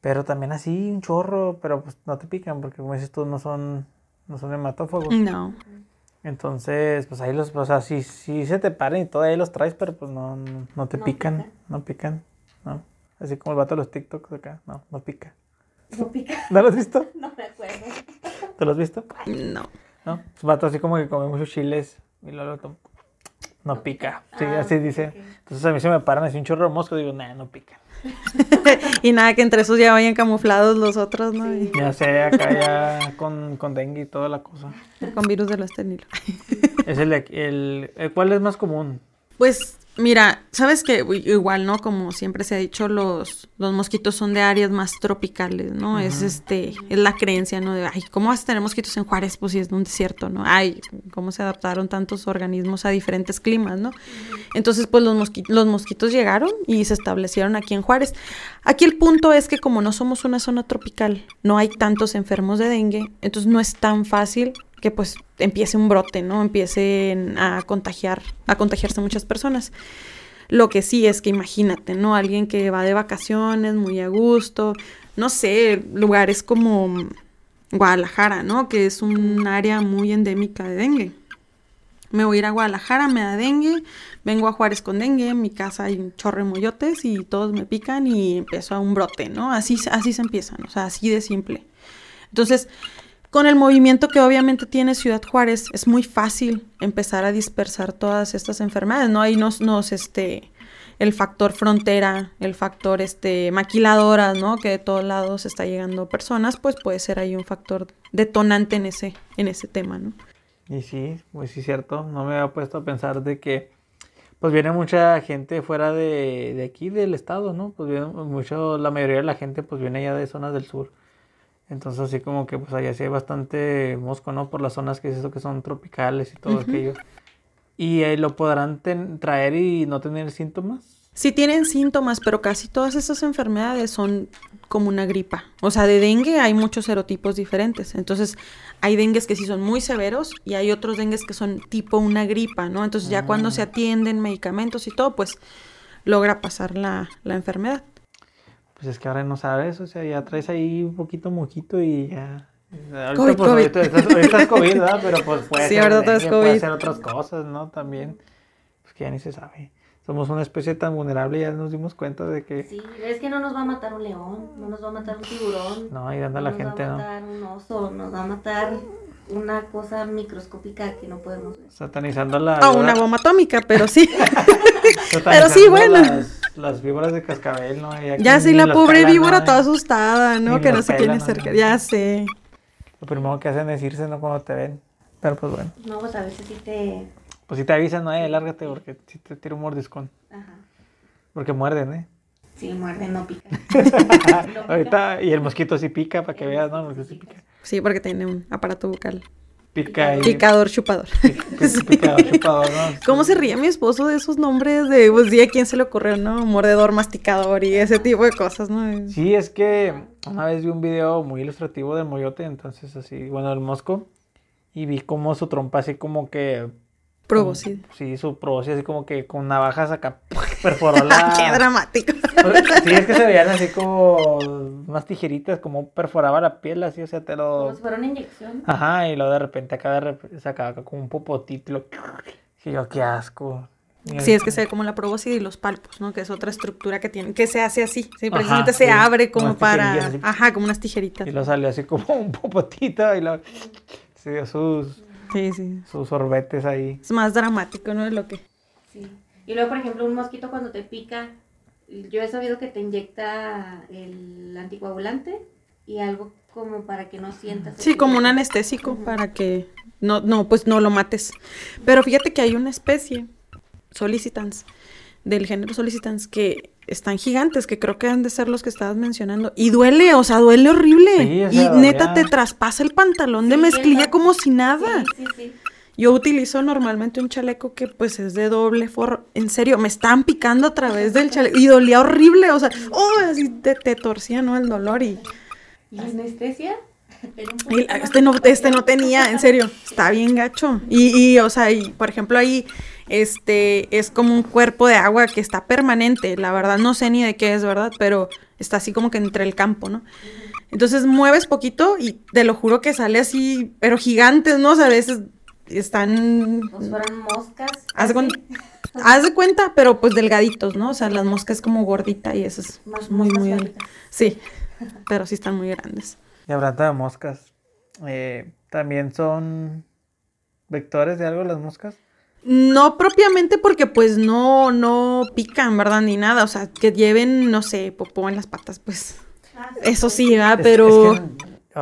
[SPEAKER 2] Pero también así, un chorro, pero pues no te pican, porque como dices tú, no son, no son hematófagos.
[SPEAKER 3] No.
[SPEAKER 2] Entonces, pues ahí los, o sea, sí, sí se te paran y todo ahí los traes, pero pues no, no, te pican, no pican, ¿no? Así como el vato de los TikToks acá, no, no pica.
[SPEAKER 1] ¿No pica?
[SPEAKER 2] ¿No lo has visto?
[SPEAKER 1] No me acuerdo.
[SPEAKER 2] ¿Te lo has visto?
[SPEAKER 3] No.
[SPEAKER 2] ¿No? Es vato así como que come muchos chiles y luego lo No pica. Sí, ah, así dice. Entonces a mí se me paran así un chorro de mosco y digo, nah, no pica.
[SPEAKER 3] y nada, que entre esos ya vayan camuflados los otros, ¿no?
[SPEAKER 2] Ya sé, acá ya con, con dengue y toda la cosa.
[SPEAKER 3] Con virus del estenilo.
[SPEAKER 2] es el, el, el, ¿Cuál es más común?
[SPEAKER 3] Pues Mira, sabes que igual, ¿no? Como siempre se ha dicho, los, los mosquitos son de áreas más tropicales, ¿no? Es este, es la creencia, ¿no? De, ay, ¿cómo vas a tener mosquitos en Juárez? Pues si es un desierto, ¿no? Ay, ¿cómo se adaptaron tantos organismos a diferentes climas, ¿no? Entonces, pues los, mosquitos, los mosquitos llegaron y se establecieron aquí en Juárez. Aquí el punto es que como no somos una zona tropical, no hay tantos enfermos de dengue, entonces no es tan fácil que pues empiece un brote, ¿no? Empiecen a contagiar, a contagiarse muchas personas. Lo que sí es que imagínate, ¿no? Alguien que va de vacaciones muy a gusto, no sé, lugares como Guadalajara, ¿no? Que es un área muy endémica de dengue. Me voy a ir a Guadalajara, me da dengue, vengo a Juárez con dengue, en mi casa hay un chorro de moyotes y todos me pican y empiezo a un brote, ¿no? Así, así se empiezan, o sea, así de simple. Entonces, con el movimiento que obviamente tiene Ciudad Juárez, es muy fácil empezar a dispersar todas estas enfermedades, ¿no? Ahí nos, nos, este, el factor frontera, el factor, este, maquiladora, ¿no? Que de todos lados está llegando personas, pues puede ser ahí un factor detonante en ese, en ese tema, ¿no?
[SPEAKER 2] Y sí, pues sí, cierto. No me había puesto a pensar de que, pues viene mucha gente fuera de, de aquí, del estado, ¿no? Pues viene mucho, la mayoría de la gente, pues viene ya de zonas del sur. Entonces así como que pues allá sí hay bastante mosco, ¿no? Por las zonas que es eso que son tropicales y todo aquello. ¿Y ahí lo podrán traer y no tener síntomas?
[SPEAKER 3] Sí tienen síntomas, pero casi todas esas enfermedades son como una gripa. O sea, de dengue hay muchos serotipos diferentes. Entonces, hay dengues que sí son muy severos y hay otros dengues que son tipo una gripa, ¿no? Entonces, ya cuando se ah. atienden medicamentos y todo, pues logra pasar la, la enfermedad.
[SPEAKER 2] Pues es que ahora no sabes, o sea, ya traes ahí un poquito mojito y ya.
[SPEAKER 3] Ahorita, COVID, pues, Ahorita,
[SPEAKER 2] es COVID, ¿verdad? Pero pues puede, ser, puede ser otras cosas, ¿no? También, pues que ya ni se sabe. Somos una especie tan vulnerable y ya nos dimos cuenta de que...
[SPEAKER 1] Sí, es que no nos va a matar un león, no nos va a matar un tiburón.
[SPEAKER 2] No, y anda la gente, ¿no?
[SPEAKER 1] Nos va a matar un oso, nos va a matar una cosa microscópica que no podemos ver.
[SPEAKER 2] Satanizando la...
[SPEAKER 3] Ah, una bomba atómica, pero sí. pero sí, bueno
[SPEAKER 2] las víboras de cascabel, ¿no?
[SPEAKER 3] Ya, sí, la pobre víbora toda asustada, ¿no? que no se quiere acercar, ya sé.
[SPEAKER 2] Lo primero que hacen es irse, ¿no? Cuando te ven. Pero pues bueno.
[SPEAKER 1] No, pues a veces sí te...
[SPEAKER 2] Pues si te avisan, no, eh, lárgate porque si te tira un mordiscón. Ajá. Porque muerden, ¿eh?
[SPEAKER 1] Sí, muerden, no pican.
[SPEAKER 2] Ahorita, y el mosquito sí pica, para que veas, ¿no? Porque sí pica.
[SPEAKER 3] Sí, porque tiene un aparato bucal.
[SPEAKER 2] Picador
[SPEAKER 3] chupador. picador chupador, ¿no? ¿Cómo se ríe mi esposo de esos nombres de, pues, día quién se le ocurrió, no? Mordedor, masticador y ese tipo de cosas, ¿no?
[SPEAKER 2] Sí, es que una vez vi un video muy ilustrativo del moyote, entonces así, bueno, el mosco, y vi como su trompa así como que
[SPEAKER 3] Probóscide.
[SPEAKER 2] Sí, su probóscide así como que con navajas acá perforó la...
[SPEAKER 3] ¡Qué dramático!
[SPEAKER 2] Sí, es que se veían así como unas tijeritas, como perforaba la piel así, o sea, te lo...
[SPEAKER 1] Como si fuera una inyección.
[SPEAKER 2] Ajá, y luego de repente acá de sacaba como un popotito y yo, qué asco.
[SPEAKER 3] Sí, es que se ve como la probóscide y los palpos, ¿no? Que es otra estructura que tiene, que se hace así, sí, precisamente se abre como para, ajá, como unas tijeritas.
[SPEAKER 2] Y lo salió así como un popotito y lo, se dio sus
[SPEAKER 3] Sí, sí.
[SPEAKER 2] Sus sorbetes ahí.
[SPEAKER 3] Es más dramático, ¿no? De lo que.
[SPEAKER 1] Sí. Y luego, por ejemplo, un mosquito cuando te pica, yo he sabido que te inyecta el anticoagulante y algo como para que no sientas.
[SPEAKER 3] Sí, como un anestésico para que no, no, pues no lo mates. Pero fíjate que hay una especie, solicitans, del género solicitans, que están gigantes, que creo que han de ser los que estabas mencionando. Y duele, o sea, duele horrible. y neta te traspasa el pantalón de mezclilla como si nada. Yo utilizo normalmente un chaleco que pues es de doble forro. En serio, me están picando a través del chaleco. Y dolía horrible, o sea, oh, así te, torcía, ¿no? El dolor y...
[SPEAKER 1] ¿Y anestesia?
[SPEAKER 3] este no, este no tenía, en serio, está bien gacho. Y, y o sea, y, por ejemplo, ahí este es como un cuerpo de agua que está permanente. La verdad no sé ni de qué es, ¿verdad? Pero está así como que entre el campo, ¿no? Entonces mueves poquito y te lo juro que sale así, pero gigantes, ¿no? O sea, a veces están...
[SPEAKER 1] Pues fueron moscas.
[SPEAKER 3] Haz de, cuenta, pero pues delgaditos, ¿no? O sea, las moscas como gordita y eso es Más muy, muy... Sí, pero sí están muy grandes.
[SPEAKER 2] Y hablando de moscas, eh, ¿también son vectores de algo las moscas?
[SPEAKER 3] No propiamente porque pues no, no pican, ¿verdad? Ni nada. O sea, que lleven, no sé, popó en las patas, pues. Ah, eso sí, ¿verdad? Pero...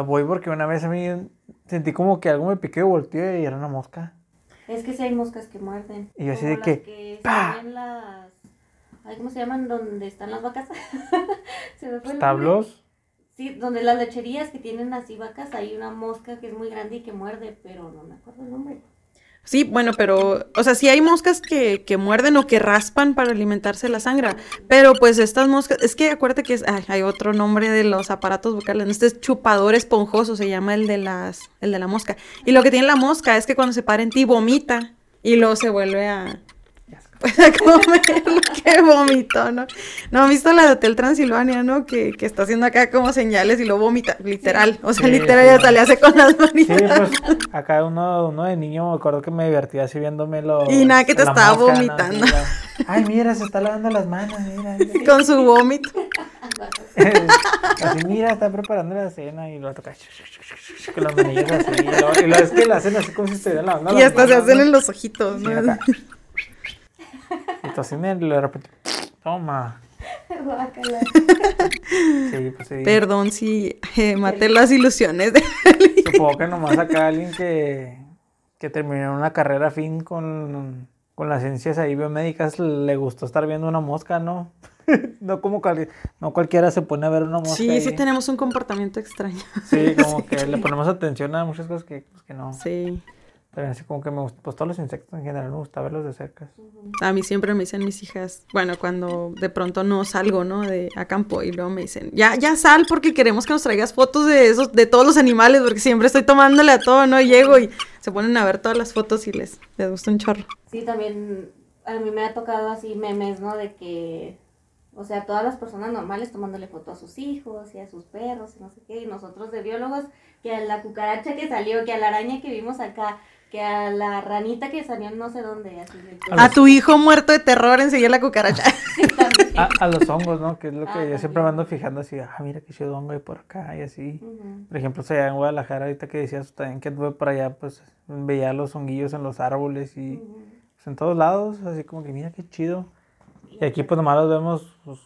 [SPEAKER 2] voy porque una vez a mí sentí como que algo me piqué, volteé y era una mosca.
[SPEAKER 1] Es que si hay moscas que muerden.
[SPEAKER 2] Y yo así de que...
[SPEAKER 1] que las... ¿Cómo se llaman? Donde están las vacas.
[SPEAKER 2] se me fue ¿Establos?
[SPEAKER 1] Sí, donde las lecherías que tienen así vacas, hay una mosca que es muy grande y que muerde, pero no me acuerdo el nombre.
[SPEAKER 3] Sí, bueno, pero, o sea, sí hay moscas que, que muerden o que raspan para alimentarse la sangre, pero pues estas moscas, es que acuérdate que es, hay otro nombre de los aparatos vocales, este es chupador esponjoso, se llama el de las, el de la mosca. Y lo que tiene la mosca es que cuando se para en ti vomita y luego se vuelve a, puede comer lo que vomitó, ¿no? No, ¿han visto la de Hotel Transilvania, no? Que, que está haciendo acá como señales y lo vomita, literal. O sea, literal ya le hace con las manitas. Sí, pues
[SPEAKER 2] acá uno, uno de niño me acuerdo que me divertía así viéndomelo.
[SPEAKER 3] Y nada, que te estaba vomitando.
[SPEAKER 2] Ay, mira, se está lavando las manos, mira.
[SPEAKER 3] Con su vómito.
[SPEAKER 2] así, mira, está preparando la cena y lo toca con las manillas así. Y lo, y lo es que la cena así como si estuviera lavando
[SPEAKER 3] Y hasta se hacen en los ojitos, ¿no?
[SPEAKER 2] Tocina y de repente, toma.
[SPEAKER 3] sí, pues sí. Perdón si eh, maté las ilusiones
[SPEAKER 2] de Supongo que nomás acá alguien que, que terminó una carrera fin con, con las ciencias ahí biomédicas le gustó estar viendo una mosca, ¿no? no como no cualquiera se pone a ver una mosca.
[SPEAKER 3] Sí, sí tenemos un comportamiento extraño.
[SPEAKER 2] sí, como que le ponemos atención a muchas cosas que, pues, que no.
[SPEAKER 3] Sí.
[SPEAKER 2] Pero así como que me gusta, pues todos los insectos en general me gusta verlos de cerca.
[SPEAKER 3] A mí siempre me dicen mis hijas, bueno, cuando de pronto no salgo, ¿no? De a campo y luego me dicen, ya, ya sal porque queremos que nos traigas fotos de esos, de todos los animales, porque siempre estoy tomándole a todo, ¿no? Y llego y se ponen a ver todas las fotos y les, les gusta un chorro.
[SPEAKER 1] Sí, también a mí me ha tocado así memes, ¿no? De que, o sea, todas las personas normales tomándole foto a sus hijos y a sus perros y no sé qué, y nosotros de biólogos, que a la cucaracha que salió, que a la araña que vimos acá, que a la ranita que salió no sé dónde.
[SPEAKER 3] a, tu hijo muerto de terror enseguida la cucaracha.
[SPEAKER 2] a, los hongos, ¿no? Que es lo que ah, yo siempre me ando fijando así, ah, mira qué chido hongo hay por acá y así. Por ejemplo, o sea, en Guadalajara, ahorita que decías también que anduve por allá, pues veía los honguillos en los árboles y pues, en todos lados, así como que mira qué chido. Y aquí pues nomás los vemos pues,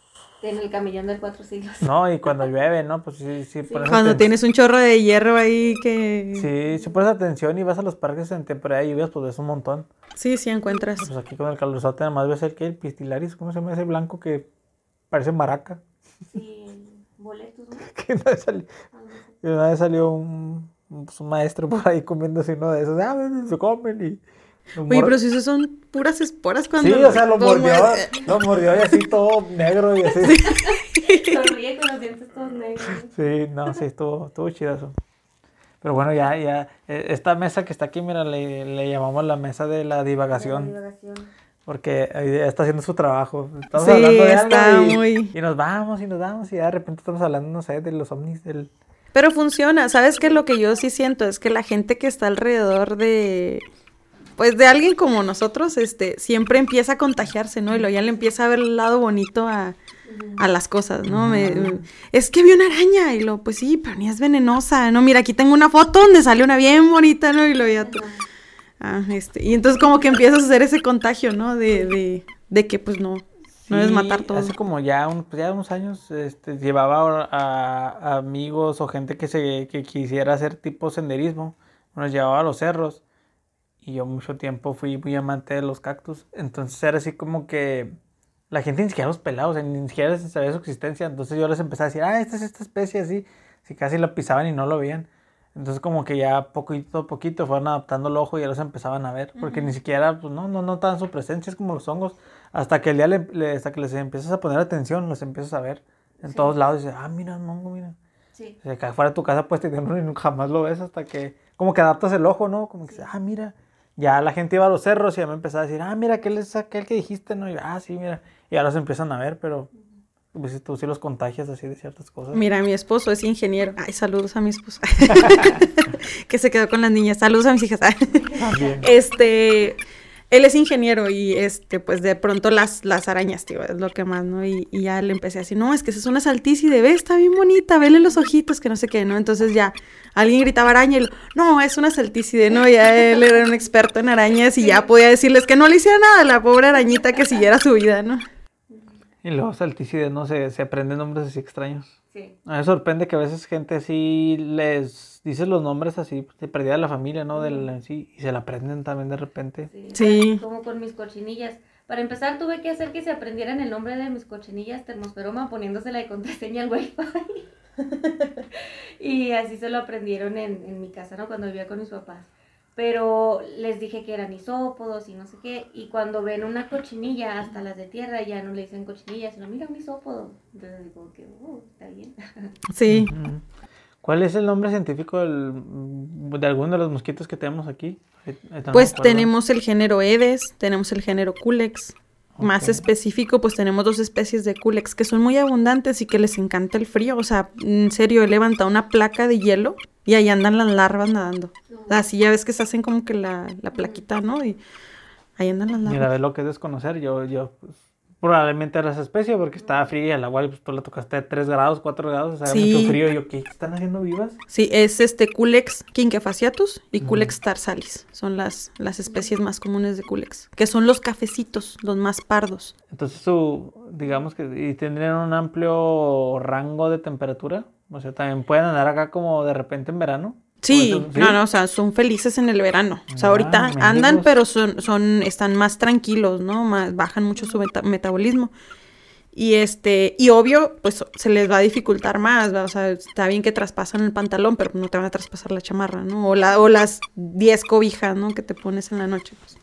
[SPEAKER 1] en el camellón de cuatro siglos.
[SPEAKER 2] No, y cuando llueve, ¿no? Pues sí, sí.
[SPEAKER 3] Cuando tienes un chorro de hierro ahí que...
[SPEAKER 2] Sí, si pones atención y vas a los parques en temporada de lluvias, pues ves un montón.
[SPEAKER 3] Sí, sí encuentras.
[SPEAKER 2] Pues aquí con el calorzote además ves el que el pistilaris, ¿cómo se llama ese blanco que parece maraca?
[SPEAKER 1] Sí, boletos, ¿no?
[SPEAKER 2] que una vez salió, una vez salió un, pues, un maestro por ahí comiéndose uno de esos. Ah, se comen y
[SPEAKER 3] Oye, pero si eso son puras esporas cuando...
[SPEAKER 2] Sí, o sea, lo mordió, lo mordió y así todo negro y así.
[SPEAKER 1] Sonríe con los dientes todos negros.
[SPEAKER 2] Sí, no, sí, estuvo, estuvo chido eso. Pero bueno, ya, ya, e, esta mesa que está aquí, mira, le, le llamamos la mesa de la divagación. De la divagación. Porque está haciendo su trabajo. Estamos sí, hablando de está y, muy... y nos vamos y nos vamos y de repente estamos hablando, no sé, de los ovnis, del...
[SPEAKER 3] Pero funciona, ¿sabes qué? Lo que yo sí siento es que la gente que está alrededor de pues de alguien como nosotros, este, siempre empieza a contagiarse, ¿no? Y lo ya le empieza a ver el lado bonito a, las cosas, ¿no? Me, es que vi una araña y lo, pues sí, pero ni es venenosa, ¿no? Mira, aquí tengo una foto donde sale una bien bonita, ¿no? Y lo ya... Ah, este, y entonces como que empiezas a hacer ese contagio, ¿no? De, de, de que pues no, no es matar todo.
[SPEAKER 2] Hace como ya, un, pues, ya unos años este, llevaba a, amigos o gente que, se, que quisiera hacer tipo senderismo, nos llevaba a los cerros y yo mucho tiempo fui muy amante de los cactus. Entonces era así como que la gente ni siquiera los pelaba, o sea, ni siquiera sabía su existencia. Entonces yo les empecé a decir, ah, esta es esta especie así. Si casi la pisaban y no lo veían. Entonces como que ya poquito a poquito fueron adaptando el ojo y ya los empezaban a ver. Porque ni siquiera, pues no, no notaban su presencia, es como los hongos. Hasta que el día le, hasta que les empiezas a poner atención, los empiezas a ver en todos lados. Y dices, ah, mira un hongo, mira. Sí. O sea, que fuera de tu casa pues te y jamás lo ves hasta que, como que adaptas el ojo, ¿no? Como que, ah, mira ya la gente iba a los cerros y ya me empezaba a decir, ah, mira, aquel es aquel que dijiste, ¿no? Y yo, ah, sí, mira. Y ahora se empiezan a ver, pero pues, tú sí los contagias así de ciertas cosas.
[SPEAKER 3] Mira, mi esposo es ingeniero. Ay, saludos a mi esposo. que se quedó con las niñas. Saludos a mis hijas. este, él es ingeniero y este, pues de pronto las, las arañas, tío, es lo que más, ¿no? Y, ya le empecé a decir, no, es que esa es una saltícide, ve, está bien bonita, vele los ojitos, que no sé qué, ¿no? Entonces ya alguien gritaba araña y no, es una saltícide, ¿no? Ya él era un experto en arañas y ya podía decirles que no le hiciera nada a la pobre arañita que siguiera su vida, ¿no?
[SPEAKER 2] Y luego saltícides, ¿no? Se, se aprenden nombres así extraños. Sí. A mí me sorprende que a veces gente así les dice los nombres así, se perdía la familia, ¿no? Del, sí, y se la aprenden también de repente.
[SPEAKER 1] Sí, Como con mis cochinillas. Para empezar tuve que hacer que se aprendieran el nombre de mis cochinillas termosferoma poniéndosela de contraseña al wifi. y así se lo aprendieron en, en mi casa, ¿no? Cuando vivía con mis papás pero les dije que eran isópodos y no sé qué, y cuando ven una cochinilla, hasta las de tierra ya no le dicen cochinilla, sino mira un isópodo. Entonces digo que, uh, está bien.
[SPEAKER 3] Sí.
[SPEAKER 2] ¿Cuál es el nombre científico de alguno de los mosquitos que tenemos aquí?
[SPEAKER 3] Pues tenemos el género Edes, tenemos el género Culex. Más específico, pues tenemos dos especies de Culex que son muy abundantes y que les encanta el frío. O sea, en serio, he levantado una placa de hielo y ahí andan las larvas nadando. Así ya ves que se hacen como que la, la plaquita, ¿no? Y ahí andan las larvas.
[SPEAKER 2] Mira, de lo que es desconocer, yo, yo pues, probablemente era esa especie porque estaba fría, la cual pues, tú la tocaste a 3 grados, 4 grados, o sea, mucho frío. Y yo, ¿qué están haciendo vivas?
[SPEAKER 3] Sí, es este Culex quinquefaciatus y Culex tarsalis. Son las, las especies más comunes de Culex, que son los cafecitos, los más pardos.
[SPEAKER 2] Entonces, su, digamos que, y tendrían un amplio rango de temperatura. O sea, también pueden andar acá como de repente en verano.
[SPEAKER 3] Sí, no, no, o sea, son felices en el verano. O sea, ahorita ah, andan, pero son, son, están más tranquilos, ¿no? Más, bajan mucho su metabolismo. Y este, y obvio, pues se les va a dificultar más, ¿va? o sea, está bien que traspasan el pantalón, pero no te van a traspasar la chamarra, ¿no? O, la, o las 10 cobijas, ¿no? Que te pones en la noche. Pues.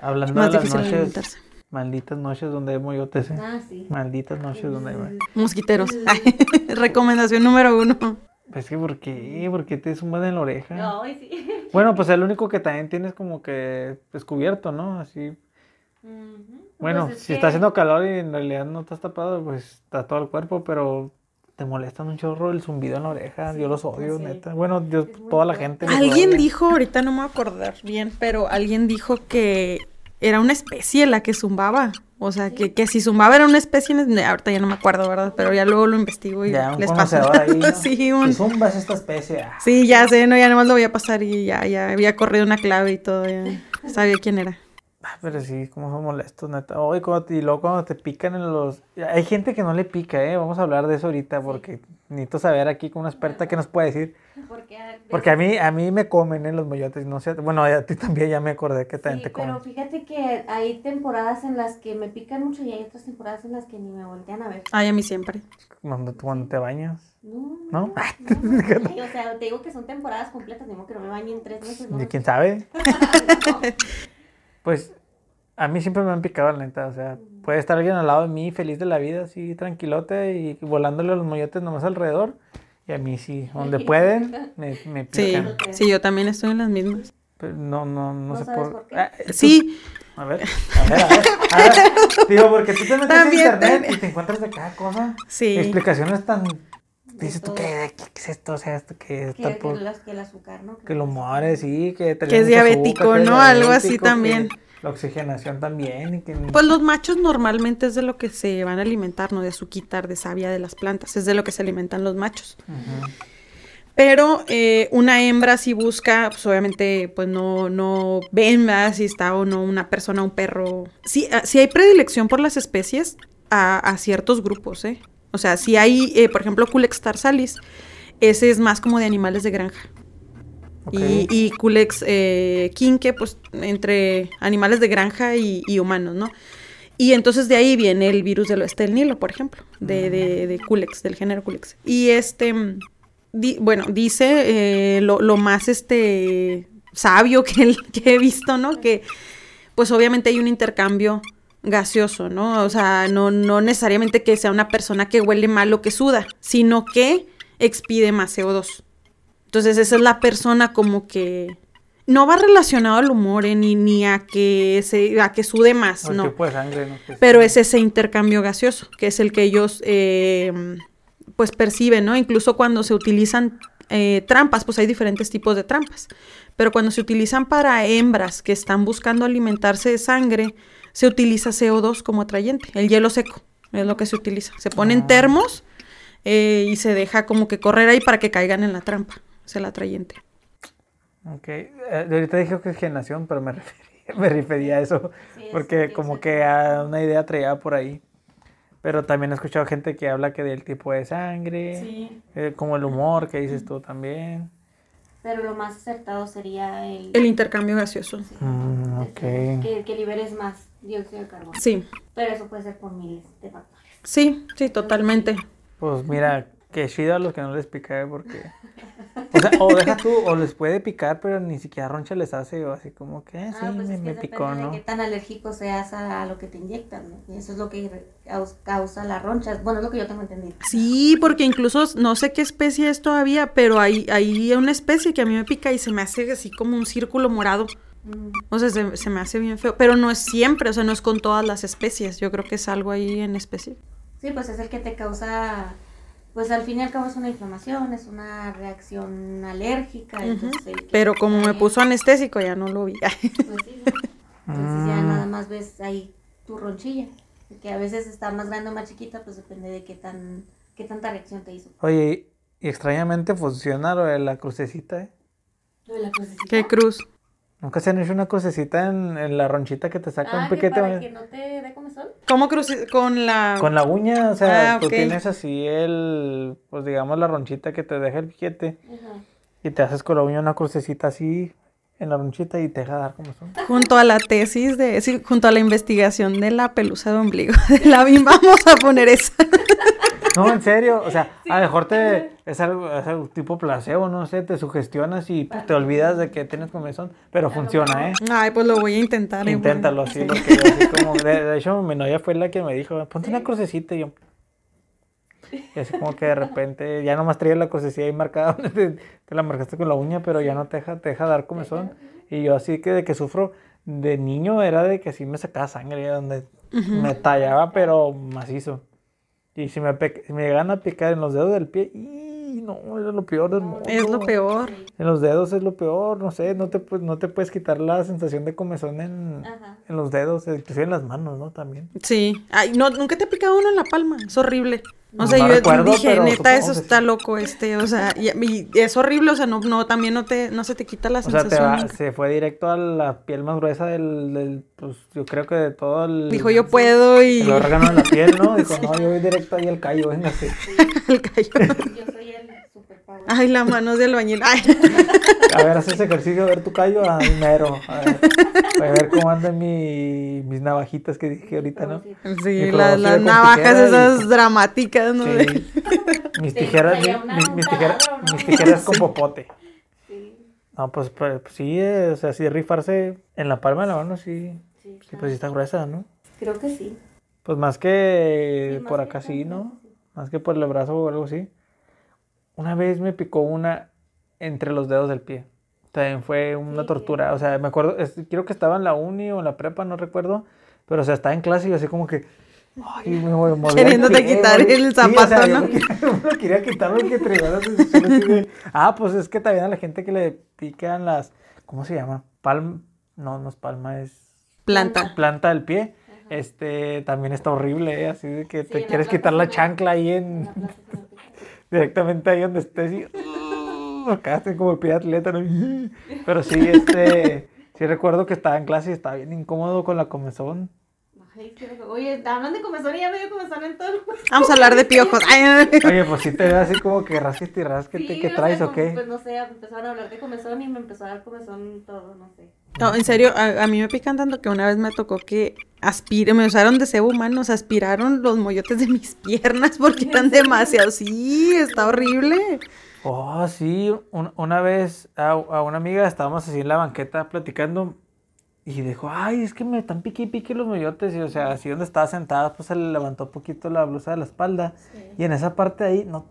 [SPEAKER 2] Hablando más de las noches, malditas noches donde hay moyotes, ¿eh? Ah, sí. Malditas noches donde hay
[SPEAKER 3] mosquiteros. Recomendación número uno.
[SPEAKER 2] Pues que, ¿por qué? ¿Por qué te sumas en la oreja? No, sí. Bueno, pues el único que también tienes como que descubierto, ¿no? Así. Bueno, pues si está haciendo calor y en realidad no estás tapado, pues está todo el cuerpo, pero te molesta un chorro el zumbido en la oreja. yo los odio, neta. Bueno, yo, toda la gente.
[SPEAKER 3] Alguien dijo, ahorita no me voy a acordar bien, pero alguien dijo que era una especie la que zumbaba. O sea, que, que si zumbaba era una especie, ahorita ya no me acuerdo, ¿verdad? Pero ya luego lo investigo y les paso.
[SPEAKER 2] Ahí, sí, un... Si zumbas esta especie. Ah.
[SPEAKER 3] Sí, ya sé, no, ya nomás lo voy a pasar y ya, ya había corrido una clave y todo, ya sabía quién era.
[SPEAKER 2] Ah, pero sí, como son molestos, neta. Oye, y luego cuando te pican en los... Hay gente que no le pica, ¿eh? Vamos a hablar de eso ahorita porque necesito saber aquí con una experta que nos puede decir. Porque a mí, a mí me comen en ¿eh? los moyotes, no sé. Bueno, a ti también ya me acordé que también te comen.
[SPEAKER 1] pero fíjate que hay temporadas en las que me pican mucho y hay otras temporadas en las que ni me voltean a ver.
[SPEAKER 3] Ay, a mí siempre.
[SPEAKER 2] Cuando, cuando te bañas.
[SPEAKER 1] No. ¿No? o sea, te digo que son temporadas completas, digo que no me bañe en tres meses. ¿no?
[SPEAKER 2] ¿Y quién sabe? Pues a mí siempre me han picado la neta, o sea, puede estar alguien al lado de mí feliz de la vida, así tranquilote y volándole los molletes nomás alrededor. Y a mí sí, donde pueden, me, me
[SPEAKER 3] pican. Sí, sí, yo también estoy en las mismas.
[SPEAKER 2] Pero no, no, no, sé por...
[SPEAKER 3] Ah, sí.
[SPEAKER 2] A ver, a ver, a ver, a ver. Digo, porque tú te metes en internet y te encuentras de cada cosa. Sí. Explicaciones tan Dices tú, ¿qué, ¿qué, es esto? O sea, esto que
[SPEAKER 1] está que, por... que, el azúcar, ¿no?
[SPEAKER 2] Que lo mueres, sí, que...
[SPEAKER 3] Que es diabético, ¿no? Algo así también.
[SPEAKER 2] La oxigenación también.
[SPEAKER 3] Pues los machos normalmente es de lo que se van a alimentar, ¿no? De azuquitar, de savia de las plantas. Es de lo que se alimentan los machos. Pero eh, una hembra si busca, pues obviamente, pues no, no ven, Si está o no una persona, un perro. Sí, ah, sí hay predilección por las especies a, a ciertos grupos, ¿eh? O sea, si hay, eh, por ejemplo, Culex tarsalis, ese es más como de animales de granja. Y, y, Culex eh, quinque, pues entre animales de granja y, humanos, ¿no? Y entonces de ahí viene el virus del oeste del Nilo, por ejemplo, de, de, de Culex, del género Culex. Y este, bueno, dice eh, lo, lo, más este sabio que, que he visto, ¿no? Que pues obviamente hay un intercambio gaseoso, ¿no? O sea, no, no necesariamente que sea una persona que huele mal o que suda, sino que expide más CO2. Entonces esa es la persona como que no va relacionado al humor, eh, ni, ni a que se, a que sude más, no.
[SPEAKER 2] Tipo de sangre, ¿no?
[SPEAKER 3] Pero es ese intercambio gaseoso, que es el que ellos eh, pues perciben, ¿no? Incluso cuando se utilizan eh, trampas, pues hay diferentes tipos de trampas. Pero cuando se utilizan para hembras que están buscando alimentarse de sangre, se utiliza CO2 como atrayente, el hielo seco, es lo que se utiliza. Se ponen
[SPEAKER 2] Ah.
[SPEAKER 3] termos eh, y se deja como que correr ahí para que caigan en la trampa, es el atrayente.
[SPEAKER 2] Ok, eh, ahorita dije oxigenación, pero me refería, me refería a eso,
[SPEAKER 1] Sí,
[SPEAKER 2] porque
[SPEAKER 1] sí,
[SPEAKER 2] como que a una idea traía por ahí. Pero también he escuchado gente que habla que del tipo de sangre,
[SPEAKER 1] Sí,
[SPEAKER 2] eh, como el humor que dices tú también.
[SPEAKER 1] pero lo más acertado sería el...
[SPEAKER 3] El intercambio gaseoso.
[SPEAKER 1] sí,
[SPEAKER 2] Mm, ok.
[SPEAKER 1] que, que liberes más dióxido de carbono.
[SPEAKER 3] Sí,
[SPEAKER 1] Pero eso puede ser por miles de factores.
[SPEAKER 3] sí, sí, totalmente.
[SPEAKER 2] Pues mira, que chido a los que no les pica, ¿eh? porque... O sea, o deja tú, o les puede picar, pero ni siquiera roncha les hace, o así como que, eh, sí,
[SPEAKER 1] Ah, pues
[SPEAKER 2] me,
[SPEAKER 1] es que
[SPEAKER 2] me
[SPEAKER 1] depende
[SPEAKER 2] picó,
[SPEAKER 1] de
[SPEAKER 2] ¿no?
[SPEAKER 1] qué tan alérgico seas a, a lo que te inyectan, ¿no? Y eso es lo que causa las ronchas. Bueno, es lo que yo tengo entendido.
[SPEAKER 3] Sí, porque incluso no sé qué especie es todavía, pero hay, hay una especie que a mí me pica y se me hace así como un círculo morado. O sea, se, se me hace bien feo. Pero no es siempre, o sea, no es con todas las especies. Yo creo que es algo ahí en especie.
[SPEAKER 1] Sí, pues es el que te causa, pues al fin y al cabo es una inflamación, es una reacción alérgica. entonces el que
[SPEAKER 3] Pero como me puso anestésico, ya no lo vi.
[SPEAKER 1] Pues sí, ¿no? Entonces ya
[SPEAKER 2] Mm.
[SPEAKER 1] nada más ves ahí tu ronchilla. Que a veces está más grande o más chiquita, pues depende de qué tan qué tanta reacción te hizo.
[SPEAKER 2] Oye, y extrañamente funciona lo de la crucecita, ¿eh?
[SPEAKER 1] Lo de la crucecita.
[SPEAKER 3] Qué cruz.
[SPEAKER 2] ¿Nunca se han hecho una crucecita en, en la ronchita que te saca
[SPEAKER 1] Ah,
[SPEAKER 2] un
[SPEAKER 1] que
[SPEAKER 2] piquete?
[SPEAKER 1] para que no te dé comezón.
[SPEAKER 3] ¿Cómo cruz con la...
[SPEAKER 2] Con la uña, o sea,
[SPEAKER 3] Ah,
[SPEAKER 2] tú tienes así el, pues digamos la ronchita que te deja el piquete
[SPEAKER 1] Ajá.
[SPEAKER 2] y te haces con la uña una crucecita así en la ronchita y te deja dar como son.
[SPEAKER 3] Junto a la tesis de... sí, junto a la investigación de la pelusa de ombligo de la BIM, vamos a poner esa.
[SPEAKER 2] No, en serio, o sea, a lo mejor te, es algo, es algo tipo placebo, no sé, te sugestionas y te olvidas de que tienes comezón, pero funciona, ¿eh?
[SPEAKER 3] Ay, pues lo voy a intentar. eh,
[SPEAKER 2] Inténtalo así, porque yo así como, de, de hecho mi novia fue la que me dijo, ponte una crucecita y yo... Y así como que de repente ya nomás traía la crucecilla ahí marcada, donde te, te la marcaste con la uña, pero ya no te deja, te deja dar comezón. Y yo así que de que sufro, de niño era de que sí me sacaba sangre, donde me tallaba, pero macizo. Y si me, si me llegan a picar en los dedos del pie, ¡y! no, es lo peor del mundo.
[SPEAKER 3] Es lo peor.
[SPEAKER 2] En los dedos es lo peor, no sé, no te, no te puedes quitar la sensación de comezón en, en los dedos, inclusive en las manos, ¿no? También.
[SPEAKER 3] Sí. Ay, no, nunca te ha picado uno en la palma. Es horrible. O
[SPEAKER 2] No
[SPEAKER 3] sea, yo
[SPEAKER 2] recuerdo,
[SPEAKER 3] dije, neta, eso
[SPEAKER 2] que
[SPEAKER 3] está loco, este, o sea, y, y es horrible, o sea, no, no, también no te, no se te quita la
[SPEAKER 2] O sea,
[SPEAKER 3] sensación.
[SPEAKER 2] te va-
[SPEAKER 3] nunca.
[SPEAKER 2] se fue directo a la piel más gruesa del, del, pues yo creo que de todo el...
[SPEAKER 3] Dijo, yo puedo y
[SPEAKER 2] El órgano de la piel, ¿no? Dijo, no, yo voy directo ahí al callo, véngase.
[SPEAKER 3] el callo.
[SPEAKER 1] Yo soy.
[SPEAKER 3] Ay, la mano de albañil. Ay,
[SPEAKER 2] A ver, haces ejercicio, a ver tu callo, a mero. A ver, a ver cómo andan mi, mis navajitas que dije ahorita, ¿no?
[SPEAKER 3] sí, las
[SPEAKER 2] con
[SPEAKER 3] navajas
[SPEAKER 2] y-
[SPEAKER 3] esas dramáticas, ¿no?
[SPEAKER 2] Sí. Mis tijeras, mi- mis, tijeras, mis tijeras con popote.
[SPEAKER 1] Sí,
[SPEAKER 2] No, pues, pues, pues, sí, eh, o sea, sí rifarse en la palma de la mano, sí,
[SPEAKER 1] sí.
[SPEAKER 2] sí, pues sí está gruesa, ¿no?
[SPEAKER 1] Creo que sí.
[SPEAKER 2] Pues más que
[SPEAKER 1] Sí, más
[SPEAKER 2] por acá sí,
[SPEAKER 1] ¿no?
[SPEAKER 2] ¿no? Más que por el brazo o algo así. Una vez me picó una entre los dedos del pie. También fue una
[SPEAKER 1] Sí.
[SPEAKER 2] tortura. O sea, me acuerdo, es- creo que estaba en la uni o en la prepa, no recuerdo. Pero, o sea, estaba en clase y yo así como que... Ay, me el
[SPEAKER 3] Queriéndote
[SPEAKER 2] pie,
[SPEAKER 3] quitar el
[SPEAKER 2] Sí, o sea,
[SPEAKER 3] zapato, ¿no?
[SPEAKER 2] yo me quería quitar sensación así de- Ah, pues es que también a la gente que le pican las... ¿Cómo se llama? Palm... No, no es palma, es
[SPEAKER 3] Planta.
[SPEAKER 2] planta del pie, este también está horrible, ¿eh? así de que
[SPEAKER 1] Sí,
[SPEAKER 2] te quieres quitar la chancla ahí
[SPEAKER 1] En
[SPEAKER 2] directamente ahí donde estés y acá estoy como el pie de atleta, ¿no? Pero sí, este sí recuerdo que estaba en clase y estaba bien incómodo con la comezón.
[SPEAKER 1] Oye, hablan de comezón y ya me dio comezón en todo el cuerpo.
[SPEAKER 3] Vamos a hablar de piojos. Ay,
[SPEAKER 2] Oye, pues sí te veo así como que rasques y rasques,
[SPEAKER 1] Sí,
[SPEAKER 2] ¿qué traes o qué?
[SPEAKER 1] Pues no sé, empezaron a hablar de comezón y me empezó a dar comezón todo, no sé.
[SPEAKER 3] No, en serio, a, a mí me pican tanto que una vez me tocó que aspire, me usaron de cebo humano, o sea, aspiraron los mollotes de mis piernas porque eran demasiado. Sí, está horrible.
[SPEAKER 2] Oh, sí, un- una vez a, a una amiga estábamos así en la banqueta platicando Y dijo, ay, es que me están pique y pique los moyotes. Y o sea, así donde estaba sentada, pues se le levantó un poquito la blusa de la espalda. Y en esa parte ahí, no,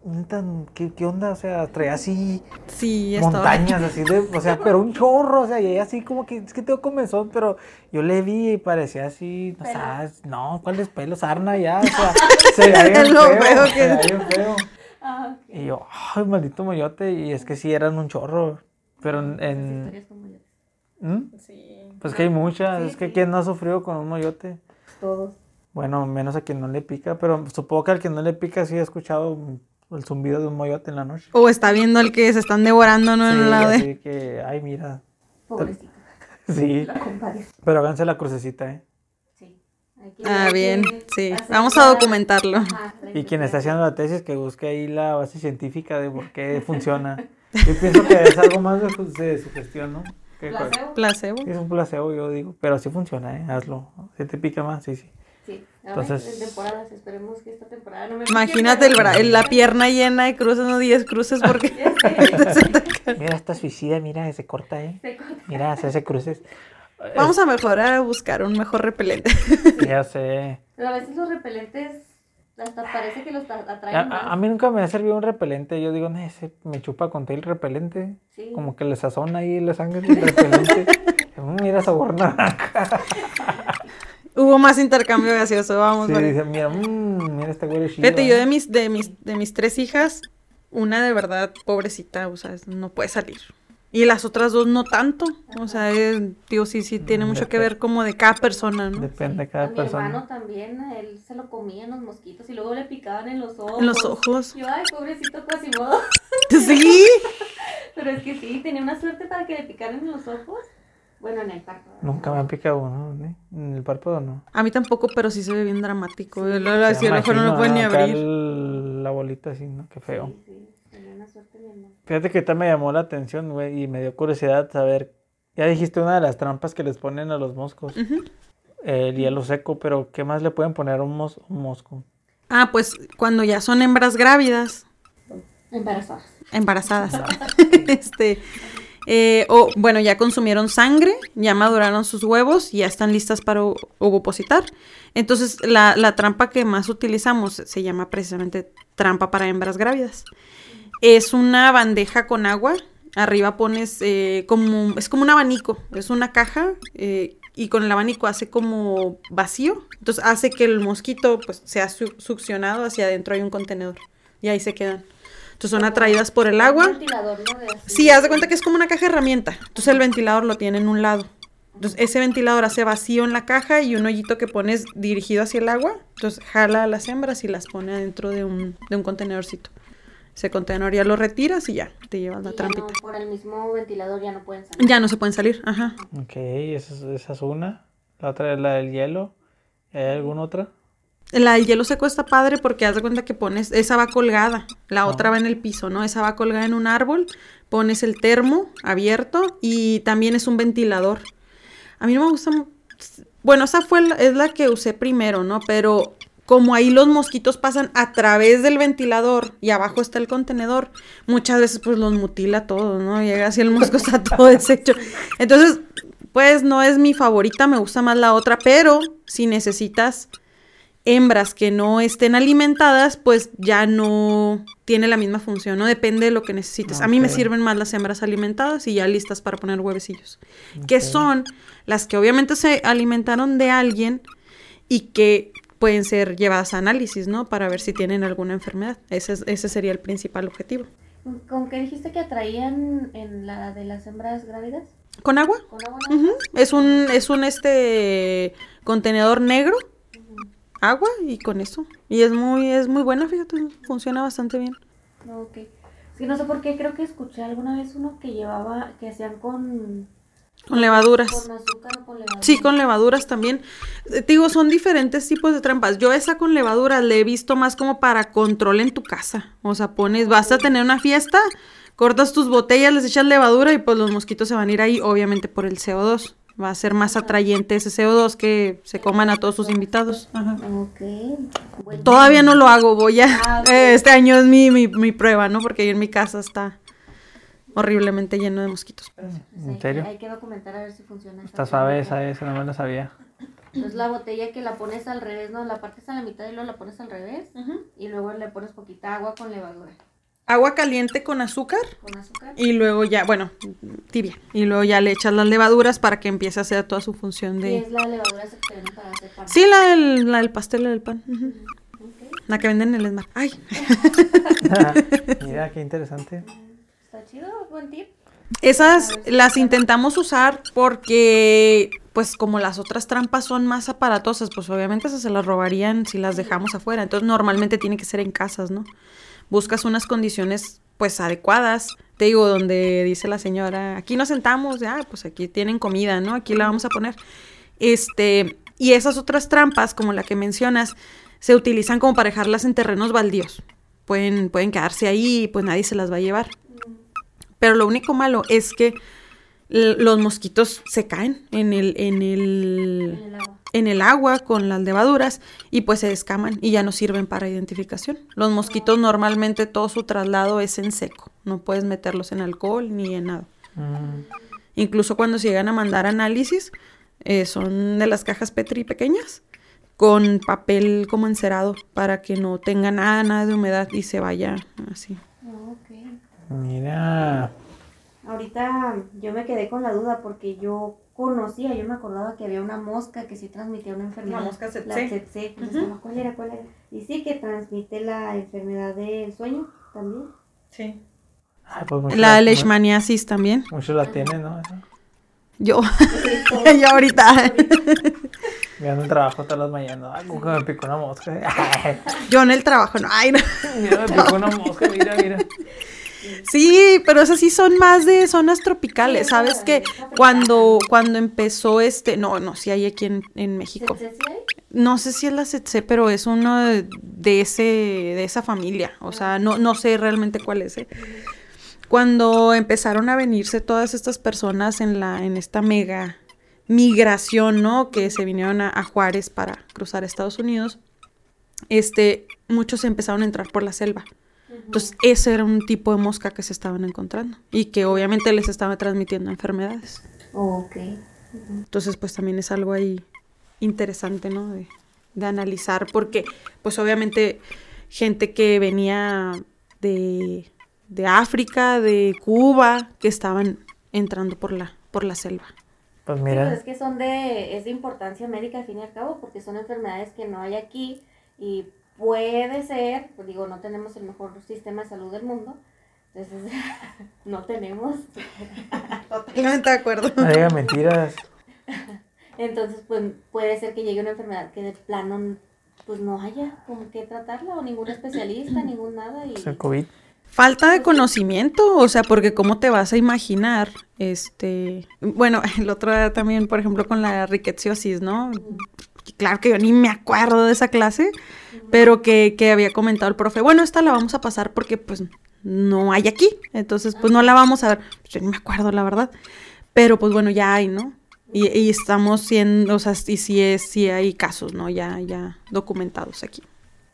[SPEAKER 2] ¿qué, ¿qué, onda? O sea, traía así
[SPEAKER 3] sí,
[SPEAKER 2] montañas, así de, o sea, pero un chorro, o sea, y así como que, es que tengo comenzó, pero yo le vi y parecía así, o sea, no, ¿cuáles pelos? Arna ya, o sea, se veía bien feo, se veía bien feo. Ah, y yo, ay, maldito moyote, y es que sí eran un chorro, pero en... en... ¿Mm? Sí. Pues que hay muchas, es que quien no ha sufrido con un moyote.
[SPEAKER 1] Todos.
[SPEAKER 2] Bueno, menos a quien no le pica, pero supongo que al que no le pica sí ha escuchado el zumbido de un moyote en la noche.
[SPEAKER 3] O está viendo el que se están devorando, ¿no?
[SPEAKER 2] Sí,
[SPEAKER 3] en
[SPEAKER 2] lado de... que, ay, mira.
[SPEAKER 1] Pobrecito.
[SPEAKER 2] Sí. Pero háganse la crucecita, ¿eh?
[SPEAKER 1] Sí.
[SPEAKER 3] ah, bien, sí. Vamos a documentarlo.
[SPEAKER 2] y quien está haciendo la tesis, que busque ahí la base científica de por qué funciona. Yo pienso que es algo más de, de su gestión, ¿no?
[SPEAKER 3] ¿Placebo? placebo.
[SPEAKER 2] Es un placebo, yo digo, pero sí funciona, ¿eh? Hazlo. Si te pica más, sí,
[SPEAKER 1] sí. Sí, Entonces, en temporadas, esperemos que esta temporada no me
[SPEAKER 3] Imagínate el la pierna llena de cruces, no 10 cruces porque...
[SPEAKER 2] mira, esta suicida, mira, se corta, ¿eh? Se corta. Mira, se hace cruces.
[SPEAKER 3] Vamos a mejorar, a buscar un mejor repelente.
[SPEAKER 2] ya sé.
[SPEAKER 1] Pero a veces los repelentes hasta parece que los atraen.
[SPEAKER 2] A, a, mí nunca me ha servido un repelente. Yo digo, no, ese me chupa con el repelente. Como que le sazona ahí la sangre del repelente. Mm, mira sabor naranja.
[SPEAKER 3] Hubo más intercambio gaseoso, vamos.
[SPEAKER 2] Sí, dice, mira, mmm, mira esta güey
[SPEAKER 3] Fíjate, yo de mis, de mis, de mis tres hijas, una de verdad, pobrecita, o sea, no puede salir. Y las otras dos no tanto. O sea, digo, sí, sí, tiene mucho que ver como de cada persona, ¿no?
[SPEAKER 2] Depende de cada persona.
[SPEAKER 1] Mi hermano también, a él se lo comían los mosquitos y luego le picaban en los ojos.
[SPEAKER 3] En los ojos.
[SPEAKER 1] Yo, ay, pobrecito Quasimodo.
[SPEAKER 3] Sí.
[SPEAKER 1] Pero es que sí, tenía una suerte para que le picaran en los ojos. Bueno, en el párpado.
[SPEAKER 2] Nunca me han picado uno, ¿no? En el párpado no.
[SPEAKER 3] A mí tampoco, pero sí se ve bien dramático. El, ojo no lo puede ni abrir.
[SPEAKER 2] la bolita así, ¿no? Qué feo. Sí, sí. Fíjate que esta me llamó la atención, güey, y me dio curiosidad saber. Ya dijiste una de las trampas que les ponen a los moscos. El hielo seco, pero ¿qué más le pueden poner a un, mosco?
[SPEAKER 3] Ah, pues cuando ya son hembras grávidas.
[SPEAKER 1] Embarazadas.
[SPEAKER 3] Embarazadas. este. Eh, o bueno, ya consumieron sangre, ya maduraron sus huevos y ya están listas para ovopositar. Entonces, la, la, trampa que más utilizamos se llama precisamente trampa para hembras grávidas. Es una bandeja con agua. Arriba pones eh, como, es como un abanico, es una caja eh, y con el abanico hace como vacío. Entonces hace que el mosquito pues sea succionado hacia adentro, hay un contenedor y ahí se quedan. Entonces son atraídas por el agua. Sí, haz de cuenta que es como una caja herramienta. Entonces el ventilador lo tiene en un lado. Entonces ese ventilador hace vacío en la caja y un hoyito que pones dirigido hacia el agua. Entonces jala a las hembras y las pone adentro de un, de un contenedorcito ese contenedor ya lo retiras y ya, te llevas la trampita.
[SPEAKER 1] por el mismo ventilador ya no pueden salir.
[SPEAKER 3] Ya no se pueden salir, ajá.
[SPEAKER 2] Ok, esa, es una. La otra es la del hielo. ¿Hay alguna otra?
[SPEAKER 3] La del hielo seco está padre porque haz de cuenta que pones, esa va colgada, la ah. otra va en el piso, ¿no? Esa va colgada en un árbol, pones el termo abierto y también es un ventilador. A mí no me gusta, bueno, esa fue es la que usé primero, ¿no? Pero como ahí los mosquitos pasan a través del ventilador y abajo está el contenedor, muchas veces pues los mutila todo, ¿no? Llega así el mosco está todo deshecho. Entonces, pues no es mi favorita, me gusta más la otra, pero si necesitas hembras que no estén alimentadas, pues ya no tiene la misma función, ¿no? Depende de lo que necesites. A mí me sirven más las hembras alimentadas y ya listas para poner huevecillos, que son las que obviamente se alimentaron de alguien y que pueden ser llevadas a análisis, ¿no? Para ver si tienen alguna enfermedad. Ese, ese sería el principal objetivo.
[SPEAKER 1] ¿Con qué dijiste que atraían en la de las hembras grávidas?
[SPEAKER 3] ¿Con agua?
[SPEAKER 1] ¿Con agua?
[SPEAKER 3] Es un, es un este contenedor negro, agua y con eso. Y es muy, es muy buena, fíjate, funciona bastante bien.
[SPEAKER 1] Ok. Sí, no sé por qué, creo que escuché alguna vez uno que llevaba, que hacían con
[SPEAKER 3] con levaduras.
[SPEAKER 1] ¿Con azúcar o con levaduras?
[SPEAKER 3] Sí, con levaduras también. Eh, digo, son diferentes tipos de trampas. Yo esa con levaduras le he visto más como para control en tu casa. O sea, pones, vas a tener una fiesta, cortas tus botellas, les echas levadura y pues los mosquitos se van a ir ahí, obviamente por el CO2. Va a ser más atrayente ese CO2 que se coman a todos sus invitados. Ajá. Todavía no lo hago, voy a... Ah, este año es mi, mi, mi prueba, ¿no? Porque en mi casa está horriblemente lleno de mosquitos.
[SPEAKER 2] ¿En serio?
[SPEAKER 1] Hay que documentar a ver si funciona.
[SPEAKER 2] Está suave esa, esa, no me lo sabía.
[SPEAKER 1] Entonces la botella que la pones al revés, ¿no? La partes a la mitad y luego la pones al revés. Y luego le pones poquita agua con levadura.
[SPEAKER 3] Agua caliente con azúcar.
[SPEAKER 1] Con azúcar.
[SPEAKER 3] Y luego ya, bueno, tibia. Y luego ya le echas las levaduras para que empiece a hacer toda su función de...
[SPEAKER 1] ¿Y es la levadura venden para hacer pan?
[SPEAKER 3] Sí, la del, la del pastel, la del pan. La que venden en el Smart. Ay.
[SPEAKER 2] Mira, qué interesante.
[SPEAKER 1] Buen tip.
[SPEAKER 3] Esas las intentamos usar porque, pues como las otras trampas son más aparatosas, pues obviamente esas se las robarían si las dejamos afuera. Entonces normalmente tiene que ser en casas, ¿no? Buscas unas condiciones pues adecuadas. Te digo, donde dice la señora, aquí nos sentamos, ya, pues aquí tienen comida, ¿no? Aquí la vamos a poner. Este, y esas otras trampas, como la que mencionas, se utilizan como para dejarlas en terrenos baldíos. Pueden, pueden quedarse ahí y pues nadie se las va a llevar. Pero lo único malo es que los mosquitos se caen en el, en
[SPEAKER 1] En
[SPEAKER 3] el,
[SPEAKER 1] agua.
[SPEAKER 3] en el agua con las levaduras y pues se descaman y ya no sirven para identificación. Los mosquitos normalmente todo su traslado es en seco. No puedes meterlos en alcohol ni en nada.
[SPEAKER 2] Mm,
[SPEAKER 3] Incluso cuando se llegan a mandar análisis, eh, son de las cajas Petri pequeñas, con papel como encerado para que no tenga nada, nada de humedad y se vaya así.
[SPEAKER 2] Mira.
[SPEAKER 1] Ahorita yo me quedé con la duda porque yo conocía, yo me acordaba que había una mosca que sí transmitía una enfermedad.
[SPEAKER 3] La mosca tsetse.
[SPEAKER 1] La ¿cuál era? ¿Cuál era? Y sí que transmite la enfermedad del sueño también.
[SPEAKER 3] Sí.
[SPEAKER 2] Ay, pues mucho
[SPEAKER 3] La
[SPEAKER 2] mu-
[SPEAKER 3] leishmaniasis también.
[SPEAKER 2] Muchos la tienen, ¿no?
[SPEAKER 3] Yo, yo ahorita,
[SPEAKER 2] Me dan un trabajo todas las mañanas. Ay, como que me picó una mosca. Ay,
[SPEAKER 3] yo en el trabajo, no, ay, no.
[SPEAKER 2] mira, me picó una mosca, mira, mira.
[SPEAKER 3] Sí, pero esas sí son más de zonas tropicales, ¿sabes? Que cuando, cuando empezó este, no, no, sí hay aquí en, en México. No sé si es la tsetse, pero es uno de, de ese, de esa familia. O sea, no, no sé realmente cuál es. ¿eh? Cuando empezaron a venirse todas estas personas en la, en esta mega migración, ¿no? Que se vinieron a, a Juárez para cruzar Estados Unidos, este, muchos empezaron a entrar por la selva. Entonces, ese era un tipo de mosca que se estaban encontrando y que obviamente les estaba transmitiendo enfermedades.
[SPEAKER 1] Ok.
[SPEAKER 3] Entonces, pues también es algo ahí interesante, ¿no? De, de analizar, porque pues obviamente gente que venía de, de África, de Cuba, que estaban entrando por la, por la selva.
[SPEAKER 2] Pues
[SPEAKER 1] Sí,
[SPEAKER 2] mira.
[SPEAKER 1] pues es que son de, es de importancia médica al fin y al cabo, porque son enfermedades que no hay aquí y puede ser, pues digo, no tenemos el mejor sistema de salud del mundo, entonces no tenemos,
[SPEAKER 3] Totalmente de acuerdo.
[SPEAKER 2] No mentiras.
[SPEAKER 1] entonces pues puede ser que llegue una enfermedad que de plano pues no haya con qué tratarla o ningún especialista, ningún nada y
[SPEAKER 2] el COVID.
[SPEAKER 3] Falta de conocimiento, o sea, porque cómo te vas a imaginar, este, bueno, el otro día también, por ejemplo, con la riqueciosis, ¿no? Claro que yo ni me acuerdo de esa clase, pero que, que había comentado el profe, bueno, esta la vamos a pasar porque pues no hay aquí, entonces pues no la vamos a ver, yo ni me acuerdo la verdad, pero pues bueno, ya hay, ¿no? Y, y estamos siendo, o sea, y sí, es, sí hay casos, ¿no? Ya, ya documentados aquí.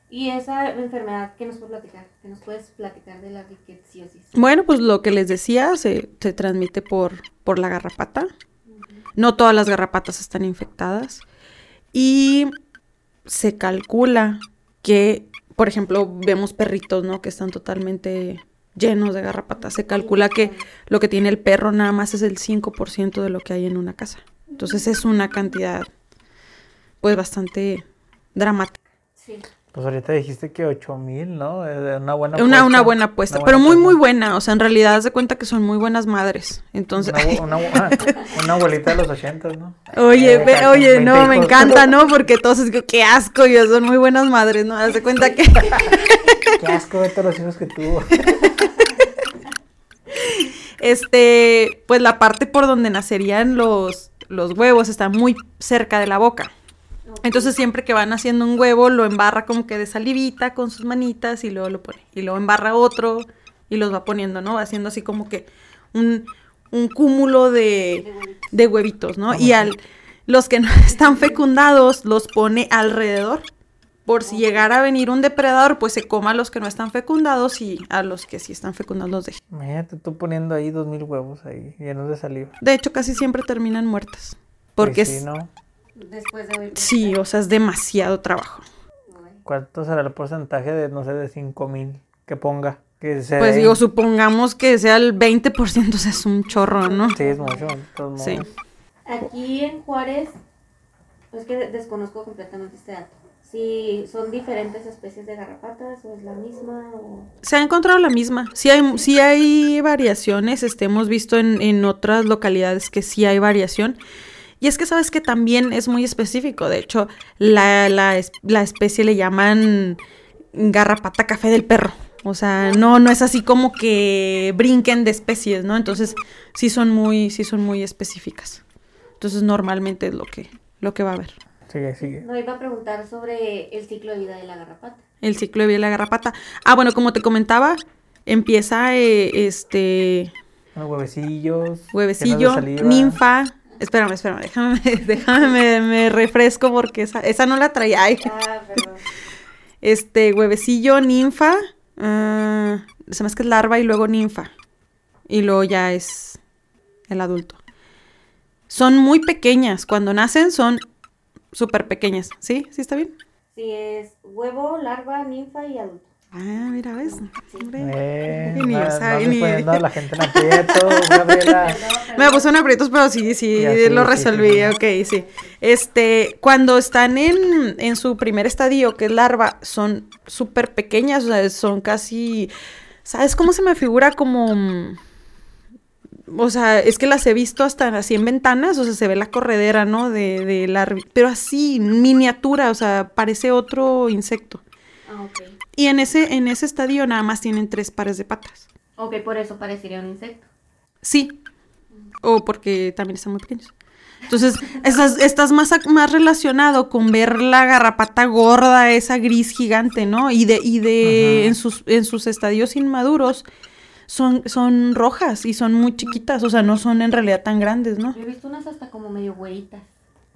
[SPEAKER 1] Y esa enfermedad, ¿qué nos puedes platicar? ¿Qué nos puedes platicar de la riqueciosis?
[SPEAKER 3] Bueno, pues lo que les decía, se, se transmite por, por la garrapata. No todas las garrapatas están infectadas. Y se calcula que, por ejemplo, vemos perritos, ¿no? Que están totalmente llenos de garrapatas. Se calcula que lo que tiene el perro nada más es el 5% de lo que hay en una casa. Entonces es una cantidad, pues, bastante dramática.
[SPEAKER 1] Sí.
[SPEAKER 2] Pues ahorita dijiste que 8 mil, ¿no? Una buena
[SPEAKER 3] Una,
[SPEAKER 2] apuesta.
[SPEAKER 3] una buena apuesta,
[SPEAKER 2] Una
[SPEAKER 3] pero
[SPEAKER 2] buena
[SPEAKER 3] muy, muy
[SPEAKER 2] apuesta.
[SPEAKER 3] buena. O sea, en realidad, haz de cuenta que son muy buenas madres. Entonces,
[SPEAKER 2] Una, bu- una, bu- una abuelita de los 80, ¿no?
[SPEAKER 3] Oye,
[SPEAKER 2] Eh,
[SPEAKER 3] ve- oye,
[SPEAKER 2] 20
[SPEAKER 3] no, me encanta, ¿no? Porque todos es que qué asco, yo son muy buenas madres, ¿no? Haz de cuenta que
[SPEAKER 2] Qué asco de todos los hijos que tuvo.
[SPEAKER 3] este, pues la parte por donde nacerían los, los huevos está muy cerca de la boca. Entonces siempre que van haciendo un huevo lo embarra como que de salivita con sus manitas y luego lo pone. Y luego embarra otro y los va poniendo, ¿no? Va haciendo así como que un, un cúmulo de, de huevitos, ¿no? Y al los que no están fecundados los pone alrededor por si llegara a venir un depredador, pues se coma a los que no están fecundados y a los que sí están fecundados los deje.
[SPEAKER 2] Imagínate tú poniendo ahí dos mil huevos ahí llenos de saliva.
[SPEAKER 3] De hecho, casi siempre terminan muertas. Porque
[SPEAKER 2] sí, ¿no?
[SPEAKER 1] Después de
[SPEAKER 3] Sí, o sea, es demasiado trabajo.
[SPEAKER 2] ¿Cuánto será el porcentaje de, no sé, de cinco mil que ponga? Que se
[SPEAKER 3] Pues
[SPEAKER 2] den?
[SPEAKER 3] digo, supongamos que sea el 20%, o sea, es un chorro, ¿no?
[SPEAKER 2] Sí, es mucho.
[SPEAKER 3] Sí.
[SPEAKER 1] Aquí en Juárez, es que desconozco completamente este dato. Si son diferentes especies de garrapatas o es la misma o...
[SPEAKER 3] Se ha encontrado la misma. Sí hay, sí hay variaciones. Este, hemos visto en, en otras localidades que sí hay variación. Y es que sabes que también es muy específico. De hecho, la, la, es- la especie le llaman garrapata café del perro. O sea, no, no es así como que brinquen de especies, ¿no? Entonces, sí son muy, sí son muy específicas. Entonces, normalmente es lo que, lo que va a haber.
[SPEAKER 2] Sigue, sigue.
[SPEAKER 1] No, iba a preguntar sobre el ciclo de vida de la garrapata.
[SPEAKER 3] El ciclo de vida de la garrapata. Ah, bueno, como te comentaba, empieza eh, este
[SPEAKER 2] huevecillos.
[SPEAKER 3] huevecillo, ninfa. Espérame, espérame, déjame, déjame, me, me refresco porque esa, esa no la traía. Ay.
[SPEAKER 1] Ah, perdón.
[SPEAKER 3] Este, huevecillo, ninfa. ah, se me hace que es larva y luego ninfa. Y luego ya es el adulto. Son muy pequeñas. Cuando nacen son súper pequeñas. ¿Sí? ¿Sí está bien?
[SPEAKER 1] Sí, es huevo, larva, ninfa y adulto.
[SPEAKER 3] Ah, mira, ¿ves? Hombre.
[SPEAKER 2] Eh,
[SPEAKER 3] Ni
[SPEAKER 2] no,
[SPEAKER 3] yo sabía,
[SPEAKER 2] no
[SPEAKER 3] ni-
[SPEAKER 2] la gente en aprieto, Gabriela.
[SPEAKER 3] Me puse en aprietos, pero sí, sí, lo resolví,
[SPEAKER 2] sí, sí.
[SPEAKER 3] ok, sí. Este, cuando están en, en su primer estadio, que es larva, son súper pequeñas, o sea, son casi, ¿sabes cómo se me figura como... O sea, es que las he visto hasta así en ventanas, o sea, se ve la corredera, ¿no? De, de la... Pero así, miniatura, o sea, parece otro insecto.
[SPEAKER 1] Ah.
[SPEAKER 3] Y en ese, en ese estadio nada más tienen tres pares de patas.
[SPEAKER 1] Ok, por eso parecería un insecto.
[SPEAKER 3] Sí. O porque también están muy pequeños. Entonces, estás, estás más, más relacionado con ver la garrapata gorda, esa gris gigante, ¿no? Y de, y de en sus, en sus estadios inmaduros son, son rojas y son muy chiquitas, o sea, no son en realidad tan grandes, ¿no?
[SPEAKER 1] Yo he visto unas hasta como medio güeritas.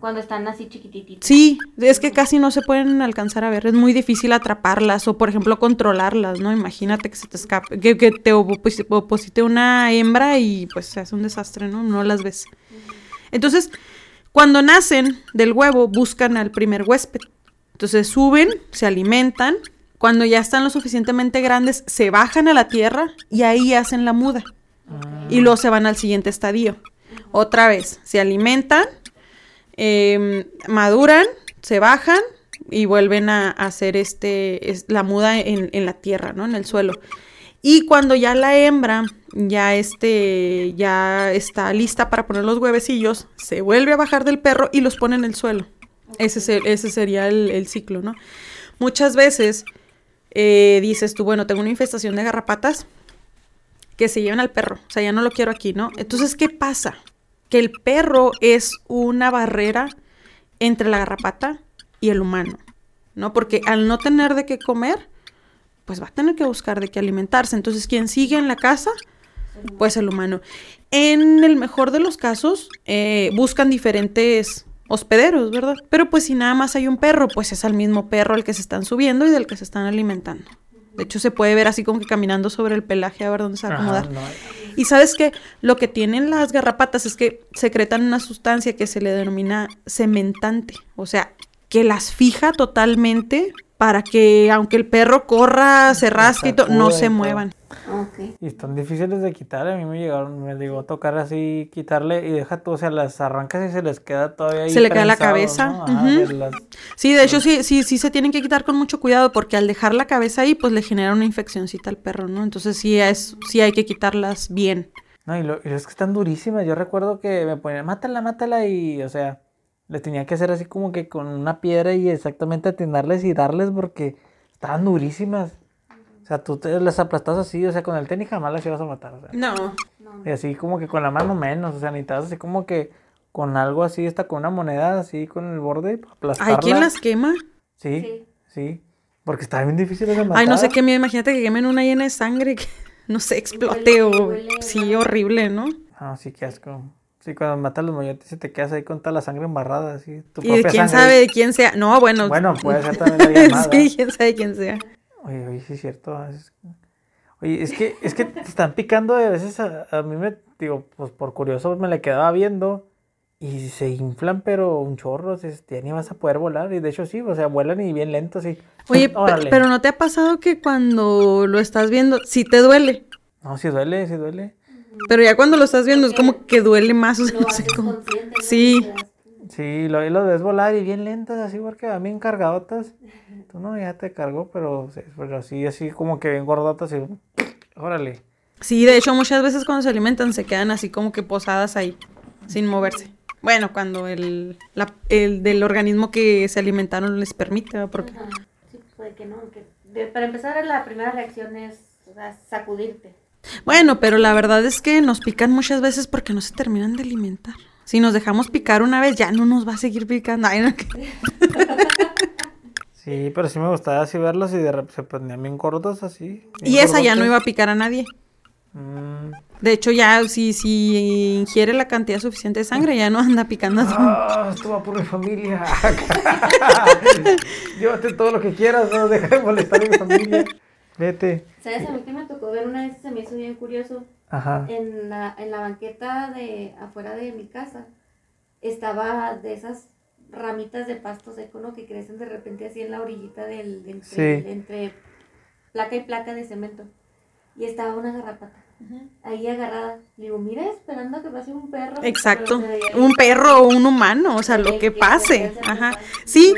[SPEAKER 1] Cuando están así chiquitititas.
[SPEAKER 3] Sí, es que casi no se pueden alcanzar a ver, es muy difícil atraparlas o, por ejemplo, controlarlas, ¿no? Imagínate que se te escape, que, que te opos- oposite una hembra y pues se hace un desastre, ¿no? No las ves. Entonces, cuando nacen del huevo, buscan al primer huésped. Entonces suben, se alimentan, cuando ya están lo suficientemente grandes, se bajan a la tierra y ahí hacen la muda. Y luego se van al siguiente estadio. Otra vez, se alimentan, em, maduran, se bajan y vuelven a, hacer este, es- la muda en, la tierra, ¿no? En el suelo. Y cuando ya la hembra ya, este, ya está lista para poner los huevecillos, se vuelve a bajar del perro y los pone en el suelo. Ese, se- ese sería el, el ciclo, ¿no? Muchas veces eh, dices tú, bueno, tengo una infestación de garrapatas que se lleven al perro, o sea, ya no lo quiero aquí, ¿no? Entonces, ¿qué pasa? Que el perro es una barrera entre la garrapata y el humano, ¿no? Porque al no tener de qué comer, pues va a tener que buscar de qué alimentarse. Entonces, quien sigue en la casa, pues el humano. En el mejor de los casos, eh, buscan diferentes hospederos, ¿verdad? Pero pues si nada más hay un perro, pues es al mismo perro al que se están subiendo y del que se están alimentando. De hecho, se puede ver así como que caminando sobre el pelaje a ver dónde se va acomodar.
[SPEAKER 2] no.
[SPEAKER 3] Y sabes que lo que tienen las garrapatas es que secretan una sustancia que se le denomina cementante, o sea, que las fija totalmente para que aunque el perro corra, se rasque y todo, no se muevan.
[SPEAKER 2] Y están difíciles de quitar. A mí me llegaron, me llegó a tocar así, quitarle y deja tú, o sea, las arrancas y se les queda todavía ahí.
[SPEAKER 3] Se le queda la cabeza,
[SPEAKER 2] ¿no? Ajá,
[SPEAKER 3] ujú.
[SPEAKER 2] de las-
[SPEAKER 3] Sí, de hecho sí, sí, sí se tienen que quitar con mucho cuidado porque al dejar la cabeza ahí, pues le genera una infeccióncita al perro, ¿no? Entonces sí es, sí hay que quitarlas bien.
[SPEAKER 2] No, y, lo, y es que están durísimas. Yo recuerdo que me ponían, mátala, mátala, y, o sea, les tenía que hacer así como que con una piedra y exactamente atinarles y darles porque estaban durísimas. O sea, tú te las aplastas así, o sea, con el tenis jamás las ibas a matar, o sea.
[SPEAKER 3] No.
[SPEAKER 2] Y así como que con la mano menos, o sea, necesitabas así como que con algo así, hasta con una moneda así con el borde, aplastarla.
[SPEAKER 3] ¿Hay quien las quema?
[SPEAKER 2] Sí,
[SPEAKER 1] Sí.
[SPEAKER 2] sí, porque estaban bien difíciles de matar.
[SPEAKER 3] Ay, no sé qué miedo, imagínate que quemen una llena de sangre, que no sé, explote o... Sí, horrible, ¿no?
[SPEAKER 2] Ah, sí, qué asco. Sí, cuando matas los moyotes y te quedas ahí con toda la sangre embarrada, así.
[SPEAKER 3] Tu y de quién sabe de quién sea. No, bueno.
[SPEAKER 2] Bueno, puede ser también la llamada.
[SPEAKER 3] sí, quién sabe de quién sea.
[SPEAKER 2] Oye, oye, sí es cierto. Oye, es que, es que te están picando a veces a, a mí me, digo, pues por curioso me le quedaba viendo y se inflan, pero un chorro, ya ni vas a poder volar. Y de hecho sí, o sea, vuelan y bien lento, sí.
[SPEAKER 3] Oye, pero ¿no te ha pasado que cuando lo estás viendo, sí te duele?
[SPEAKER 2] No, sí duele, sí duele.
[SPEAKER 3] Pero ya cuando lo estás viendo es como que duele más, o sea, no sé cómo. Sí.
[SPEAKER 2] Sí, lo, lo ves volar y bien lentas, así porque a mí encargadotas. Tú no, ya te cargó, pero, pero sí, así como que bien gordotas y órale.
[SPEAKER 3] Sí, de hecho muchas veces cuando se alimentan se quedan así como que posadas ahí, sin moverse. Bueno, cuando el, la, el del organismo que se alimentaron les permite, porque...
[SPEAKER 1] Sí, puede que no. para empezar, la primera reacción es sacudirte.
[SPEAKER 3] Bueno, pero la verdad es que nos pican muchas veces porque no se terminan de alimentar. Si nos dejamos picar una vez, ya no nos va a seguir picando.
[SPEAKER 2] sí, pero sí me gustaba así verlos y de repente se ponían bien gordos así.
[SPEAKER 3] y esa ya no iba a picar a nadie. Mm. De hecho, ya si, si ingiere la cantidad suficiente de sangre, ya no anda picando.
[SPEAKER 2] Ah, esto va por mi familia. Llévate todo lo que quieras, no deja de molestar a mi familia. Vete.
[SPEAKER 1] ¿Sabes? A mí que me tocó ver una vez, se me hizo bien curioso. Ajá. En la, en la banqueta de afuera de mi casa estaba de esas ramitas de pasto seco, ¿no? Que crecen de repente así en la orillita del, entre, entre placa y placa de cemento. Y estaba una garrapata ahí agarrada. digo, mira, esperando a que pase un perro.
[SPEAKER 3] Exacto. Un perro o un humano, o sea, lo que pase. Ajá. Sí,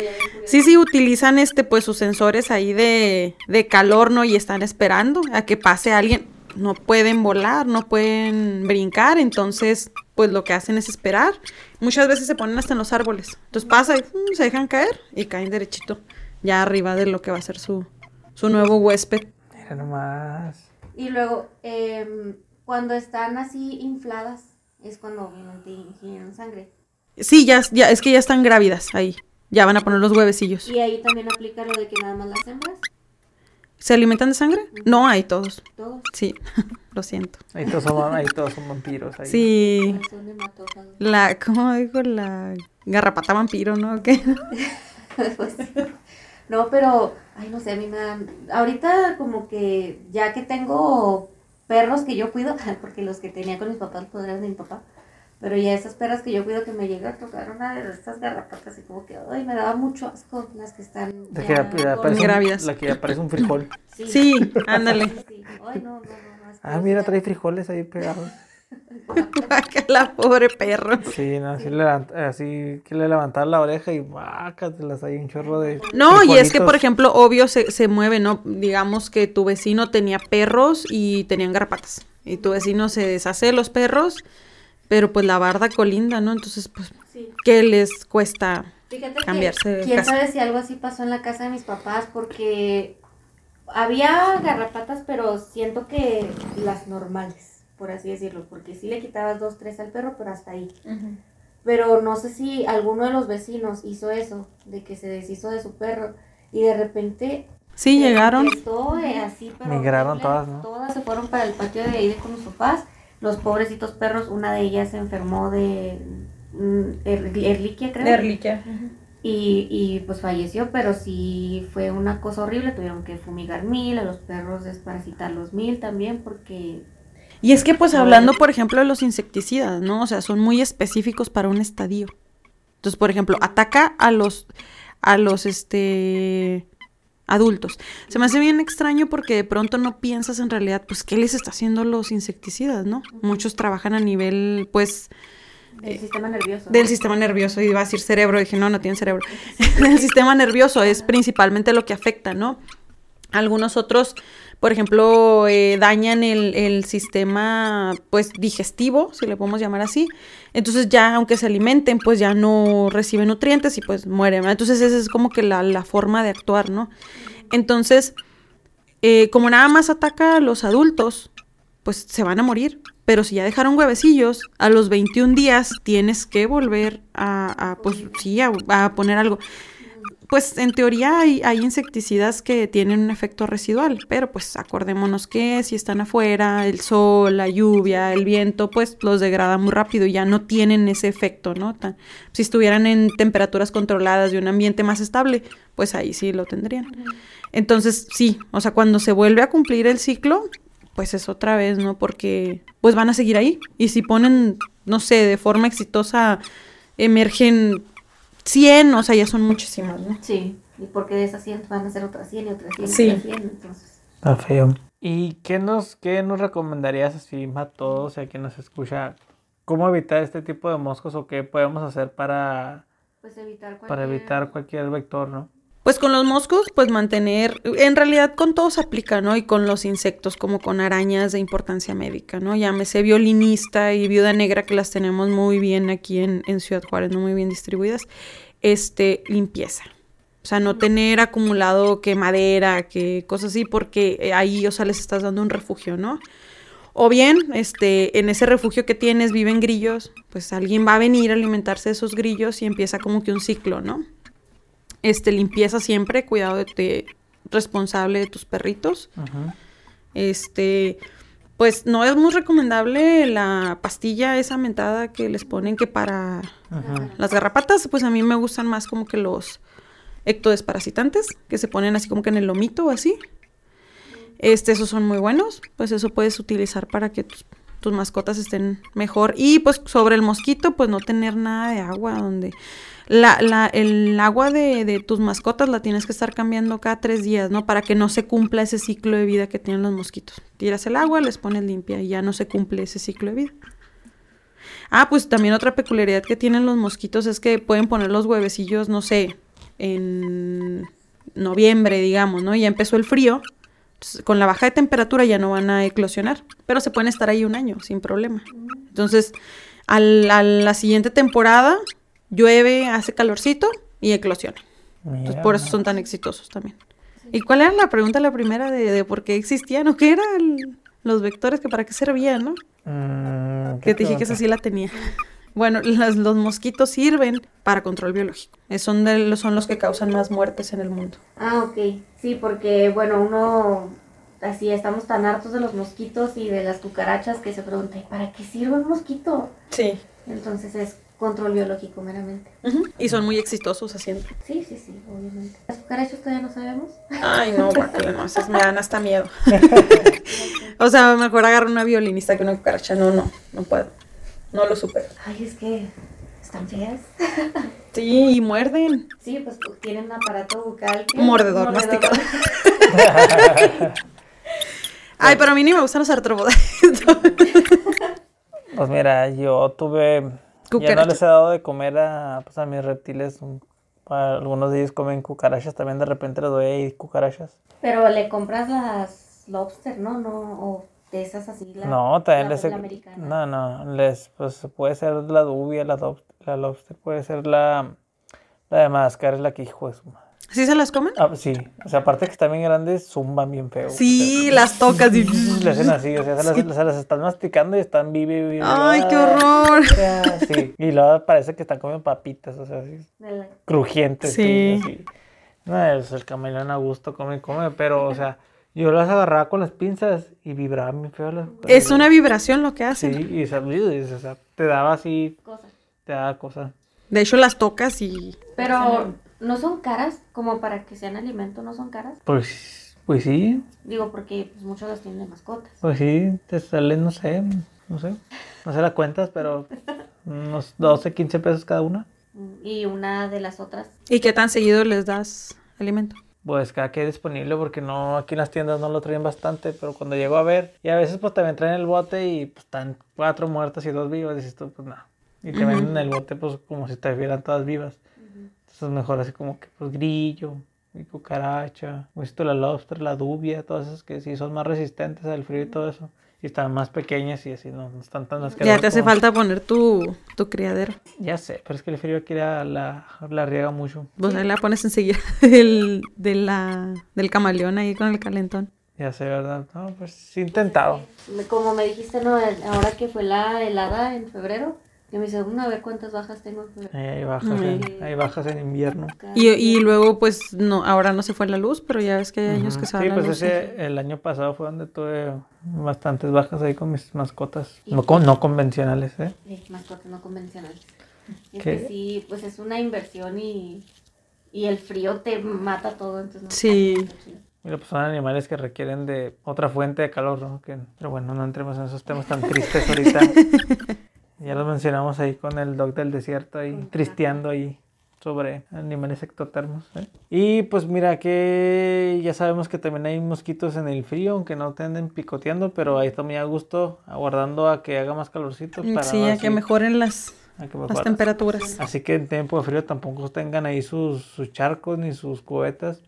[SPEAKER 3] sí, sí, utilizan este, pues sus sensores ahí de, de calor, ¿no? Y están esperando a que pase alguien. No pueden volar, no pueden brincar, entonces, pues lo que hacen es esperar. Muchas veces se ponen hasta en los árboles. Entonces pasa y se dejan caer y caen derechito, ya arriba de lo que va a ser su, su nuevo huésped.
[SPEAKER 2] Mira nomás.
[SPEAKER 1] Y luego, em, cuando están así infladas, es cuando obviamente ingieren sangre.
[SPEAKER 3] Sí, ya, ya, es que ya están grávidas ahí. Ya van a poner los huevecillos.
[SPEAKER 1] ¿Y ahí también aplica lo de que nada más las hembras?
[SPEAKER 3] ¿Se alimentan de sangre? No, hay todos. ¿Todos? Sí, lo siento.
[SPEAKER 2] Ahí todos son, ahí todos son vampiros. Ahí.
[SPEAKER 3] Sí. La, ¿cómo dijo? La garrapata vampiro, ¿no? ¿Qué?
[SPEAKER 1] pues, no, pero, ay, no sé, a mí me dan, ahorita como que ya que tengo perros que yo cuido, porque los que tenía con mis papás podrían de mi papá, pero ya esas perras que yo cuido que me llega a tocar una de estas garrapatas y como que, ay, me daba mucho asco las que están
[SPEAKER 2] la que ya. La que ya parece un frijol.
[SPEAKER 3] Sí, ándale.
[SPEAKER 1] Ay, no, no, no,
[SPEAKER 2] ah, mira, trae frijoles ahí pegados.
[SPEAKER 3] la pobre perro.
[SPEAKER 2] Sí, no, así le, así que le levantar la oreja y las hay un chorro de.
[SPEAKER 3] No, y es que, por ejemplo, obvio se, se mueve, ¿no? Digamos que tu vecino tenía perros y tenían garrapatas. Y tu vecino se deshace de los perros, pero pues la barda colinda, ¿no? Entonces, pues, ¿qué les cuesta cambiarse?
[SPEAKER 1] Quién sabe si algo así pasó en la casa de mis papás, porque había garrapatas, pero siento que las normales por así decirlo, porque sí le quitabas dos, tres al perro, pero hasta ahí. Pero no sé si alguno de los vecinos hizo eso, de que se deshizo de su perro y de repente...
[SPEAKER 3] Sí, llegaron.
[SPEAKER 1] Eh, así,
[SPEAKER 2] Migraron todas, ¿no?
[SPEAKER 1] Todas se fueron para el patio de ahí con los sofás. Los pobrecitos perros, una de ellas se enfermó de mm, erliquia, creo.
[SPEAKER 3] erliquia.
[SPEAKER 1] Y, y pues falleció, pero sí fue una cosa horrible. Tuvieron que fumigar mil, a los perros desparasitar los mil también, porque
[SPEAKER 3] y es que pues hablando, por ejemplo, de los insecticidas, ¿no? O sea, son muy específicos para un estadio. Entonces, por ejemplo, ataca a los, a los, este, adultos. Se me hace bien extraño porque de pronto no piensas en realidad, pues, ¿qué les está haciendo los insecticidas, no? Muchos trabajan a nivel, pues...
[SPEAKER 1] Del sistema nervioso.
[SPEAKER 3] Del sistema nervioso, iba a decir cerebro, dije, no, no tiene cerebro. el sistema nervioso es principalmente lo que afecta, ¿no? Algunos otros por ejemplo, eh, dañan el, el, sistema, pues, digestivo, si le podemos llamar así. Entonces ya, aunque se alimenten, pues ya no reciben nutrientes y pues mueren. Entonces esa es como que la, la forma de actuar, ¿no? Entonces, eh, como nada más ataca a los adultos, pues se van a morir. Pero si ya dejaron huevecillos, a los 21 días tienes que volver a, pues sí, a poner algo. Pues en teoría hay, hay, insecticidas que tienen un efecto residual, pero pues acordémonos que si están afuera, el sol, la lluvia, el viento, pues los degrada muy rápido y ya no tienen ese efecto, ¿no? si estuvieran en temperaturas controladas y un ambiente más estable, pues ahí sí lo tendrían. Entonces, sí, o sea, cuando se vuelve a cumplir el ciclo, pues es otra vez, ¿no? Porque pues van a seguir ahí. Y si ponen, no sé, de forma exitosa, emergen 100, o sea, ya son muchísimas, ¿no?
[SPEAKER 1] Sí, y porque de esas 100 van a ser otras 100 y otras 100 y otras 100, entonces...
[SPEAKER 2] Está feo. ¿Y qué nos, qué nos recomendarías así a todos, a quien nos escucha, cómo evitar este tipo de moscos o qué podemos hacer para,
[SPEAKER 1] pues evitar cualquier...
[SPEAKER 2] para evitar cualquier vector, ¿no?
[SPEAKER 3] Pues con los moscos, pues mantener, en realidad con todos aplica, ¿no? Y con los insectos, como con arañas de importancia médica, ¿no? Llámese violinista y viuda negra, que las tenemos muy bien aquí en, en Ciudad Juárez, ¿no? Muy bien distribuidas. Este, limpieza. O sea, no tener acumulado que madera, que cosas así, porque eh, ahí, o sea, les estás dando un refugio, ¿no? O bien, este, en ese refugio que tienes viven grillos, pues alguien va a venir a alimentarse de esos grillos y empieza como que un ciclo, ¿no? Este, limpieza siempre, cuidado de, responsable de tus perritos. Este, pues no es muy recomendable la pastilla esa mentada que les ponen que para las garrapatas, pues a mí me gustan más como que los ectodesparasitantes, que se ponen así como que en el lomito o así. Este, esos son muy buenos, pues eso puedes utilizar para que tus, tus mascotas estén mejor. Y pues sobre el mosquito, pues no tener nada de agua donde la, la, el agua de, de, tus mascotas la tienes que estar cambiando cada tres días, ¿no? Para que no se cumpla ese ciclo de vida que tienen los mosquitos. Tiras el agua, les pones limpia y ya no se cumple ese ciclo de vida. Ah, pues también otra peculiaridad que tienen los mosquitos es que pueden poner los huevecillos, no sé, en noviembre, digamos, ¿no? Ya empezó el frío. con la baja de temperatura ya no van a eclosionar, pero se pueden estar ahí un año sin problema. Entonces, al, a la siguiente temporada llueve, hace calorcito y eclosiona. Entonces, por eso son tan exitosos también. ¿Y cuál era la pregunta, la primera, de, por qué existían o qué eran los vectores, que para qué servían, no? Mm, que te dije que esa sí la tenía. Bueno, los mosquitos sirven para control biológico. Son, de, son los que causan más muertes en el mundo.
[SPEAKER 1] Ah, ok. Sí, porque, bueno, uno así estamos tan hartos de los mosquitos y de las cucarachas que se pregunta, ¿para qué sirve un mosquito?
[SPEAKER 3] Sí.
[SPEAKER 1] Entonces es control biológico meramente.
[SPEAKER 3] Y son muy exitosos haciendo.
[SPEAKER 1] Sí, sí, sí, obviamente. ¿Las cucarachas todavía no sabemos?
[SPEAKER 3] Ay, no, porque no, esas me dan hasta miedo. o sea, mejor agarro una violinista que una cucaracha. No, no, no puedo. No lo supero.
[SPEAKER 1] Ay, es que están feas.
[SPEAKER 3] sí, y muerden.
[SPEAKER 1] Sí, pues tienen un aparato bucal.
[SPEAKER 3] Mordedor, masticador. Ay, pero a mí ni me gustan los artrópodos.
[SPEAKER 2] pues mira, yo tuve ya no les he dado de comer a, pues, a mis reptiles. algunos de ellos comen cucarachas, también de repente les doy ahí cucarachas.
[SPEAKER 1] Pero le compras las lobster, ¿no? No, o de esas así.
[SPEAKER 2] La, no, también les... No, no, les, pues puede ser la dubia, la, la lobster, puede ser la, la de Madagascar, es la que hijo de su madre.
[SPEAKER 3] ¿Sí se las comen?
[SPEAKER 2] Ah, sí, o sea, aparte que están bien grandes, zumban bien feo.
[SPEAKER 3] Sí, las tocas y...
[SPEAKER 2] Le hacen así, o sea, se, las, están masticando y están vive, vive.
[SPEAKER 3] ¡Ay, qué horror!
[SPEAKER 2] sí, y luego parece que están comiendo papitas, o sea, así, crujientes.
[SPEAKER 3] Sí. Así.
[SPEAKER 2] No, es el camaleón a gusto come y come, pero, o sea, yo las agarraba con las pinzas y vibraban bien feo las
[SPEAKER 3] Es una vibración lo que hacen.
[SPEAKER 2] Sí, y, o sea, te daba así... Cosa. Te daba cosas.
[SPEAKER 3] De hecho, las tocas y...
[SPEAKER 1] Pero no son caras como para que sean alimento, no son caras.
[SPEAKER 2] Pues, pues sí.
[SPEAKER 1] Digo, porque pues, muchos las tienen de mascotas.
[SPEAKER 2] Pues sí, te salen, no sé, no sé, no sé las cuentas, pero unos 12, 15 pesos cada una.
[SPEAKER 1] Y una de las otras.
[SPEAKER 3] ¿Y qué tan seguido les das alimento?
[SPEAKER 2] Pues cada que disponible porque no aquí en las tiendas no lo traen bastante, pero cuando llego a ver, y a veces pues también traen el bote y pues están cuatro muertas y dos vivas, dices tú, pues no. Y te venden el bote pues como si te vieran todas vivas. Entonces mejor así como que pues grillo y cucaracha, o esto la lobster, la dubia, todas esas que sí son más resistentes al frío y todo eso. Y están más pequeñas y así no, están tan asquerosas.
[SPEAKER 3] Ya te hace falta poner tu, tu criadero.
[SPEAKER 2] Ya sé, pero es que el frío aquí la, la, riega mucho.
[SPEAKER 3] Pues ahí la pones enseguida del, de la, del camaleón ahí con el calentón.
[SPEAKER 2] Ya sé, ¿verdad? No, pues sí, intentado.
[SPEAKER 1] Como me dijiste, ¿no? Ahora que fue la helada en febrero, Que me dice, uno, a ver cuántas bajas tengo.
[SPEAKER 2] hay, bajas en, hay bajas en invierno.
[SPEAKER 3] Y, y, luego, pues, no ahora no se fue la luz, pero ya ves que hay años que se va
[SPEAKER 2] sí,
[SPEAKER 3] la
[SPEAKER 2] pues
[SPEAKER 3] luz.
[SPEAKER 2] Ese, el año pasado fue donde tuve bastantes bajas ahí con mis mascotas. No, con, no convencionales, ¿eh?
[SPEAKER 1] Sí, mascotas no convencionales. Es que sí, pues es una inversión y, y el frío te mata todo. Entonces no
[SPEAKER 3] sí.
[SPEAKER 2] Mira, pues son animales que requieren de otra fuente de calor, ¿no? Que, pero bueno, no entremos en esos temas tan tristes ahorita. ya los mencionamos ahí con el dog del desierto, ahí tristeando ahí sobre animales ectotermos. ¿eh? Y pues mira que ya sabemos que también hay mosquitos en el frío, aunque no te anden picoteando, pero ahí está muy a gusto, aguardando a que haga más calorcito.
[SPEAKER 3] Para sí, a que mejoren las, las temperaturas.
[SPEAKER 2] Así que en tiempo de frío tampoco tengan ahí sus, sus charcos ni sus cubetas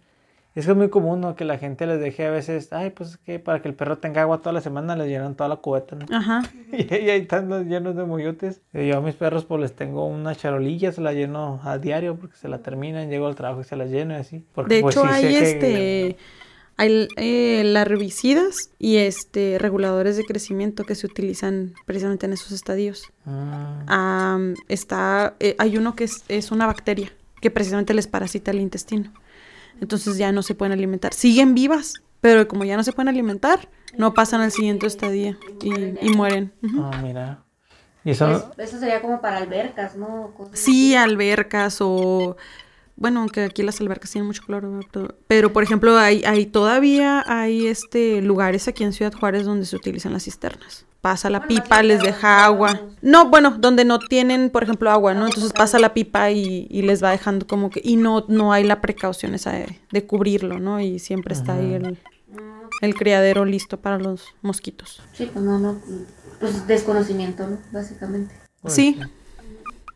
[SPEAKER 2] es que es muy común, ¿no? Que la gente les deje a veces, ay, pues que para que el perro tenga agua toda la semana les llenan toda la cubeta, ¿no?
[SPEAKER 3] Ajá.
[SPEAKER 2] Y, ahí están llenos de moyotes. Yo a mis perros pues les tengo una charolilla, se la lleno a diario porque se la terminan, llego al trabajo y se la lleno y así. Porque,
[SPEAKER 3] de
[SPEAKER 2] pues,
[SPEAKER 3] hecho
[SPEAKER 2] sí
[SPEAKER 3] hay este...
[SPEAKER 2] que...
[SPEAKER 3] Hay eh, larvicidas y este reguladores de crecimiento que se utilizan precisamente en esos estadios.
[SPEAKER 2] Ah.
[SPEAKER 3] está, eh, hay uno que es, es una bacteria que precisamente les parasita el intestino entonces ya no se pueden alimentar. Siguen vivas, pero como ya no se pueden alimentar, no pasan al siguiente estadía y, mueren.
[SPEAKER 2] Ah, mira. ¿Y eso?
[SPEAKER 1] eso sería como para albercas, ¿no?
[SPEAKER 3] sí, albercas o... Bueno, aunque aquí las albercas tienen mucho cloro, pero, por ejemplo hay, hay todavía hay este lugares aquí en Ciudad Juárez donde se utilizan las cisternas pasa la pipa, les deja agua. No, bueno, donde no tienen, por ejemplo, agua, ¿no? Entonces pasa la pipa y, les va dejando como que... Y no, no hay la precaución esa de, cubrirlo, ¿no? Y siempre está ahí el, el, criadero listo para los mosquitos.
[SPEAKER 1] Sí, pues no, no, pues desconocimiento, ¿no? Básicamente.
[SPEAKER 3] Pues sí.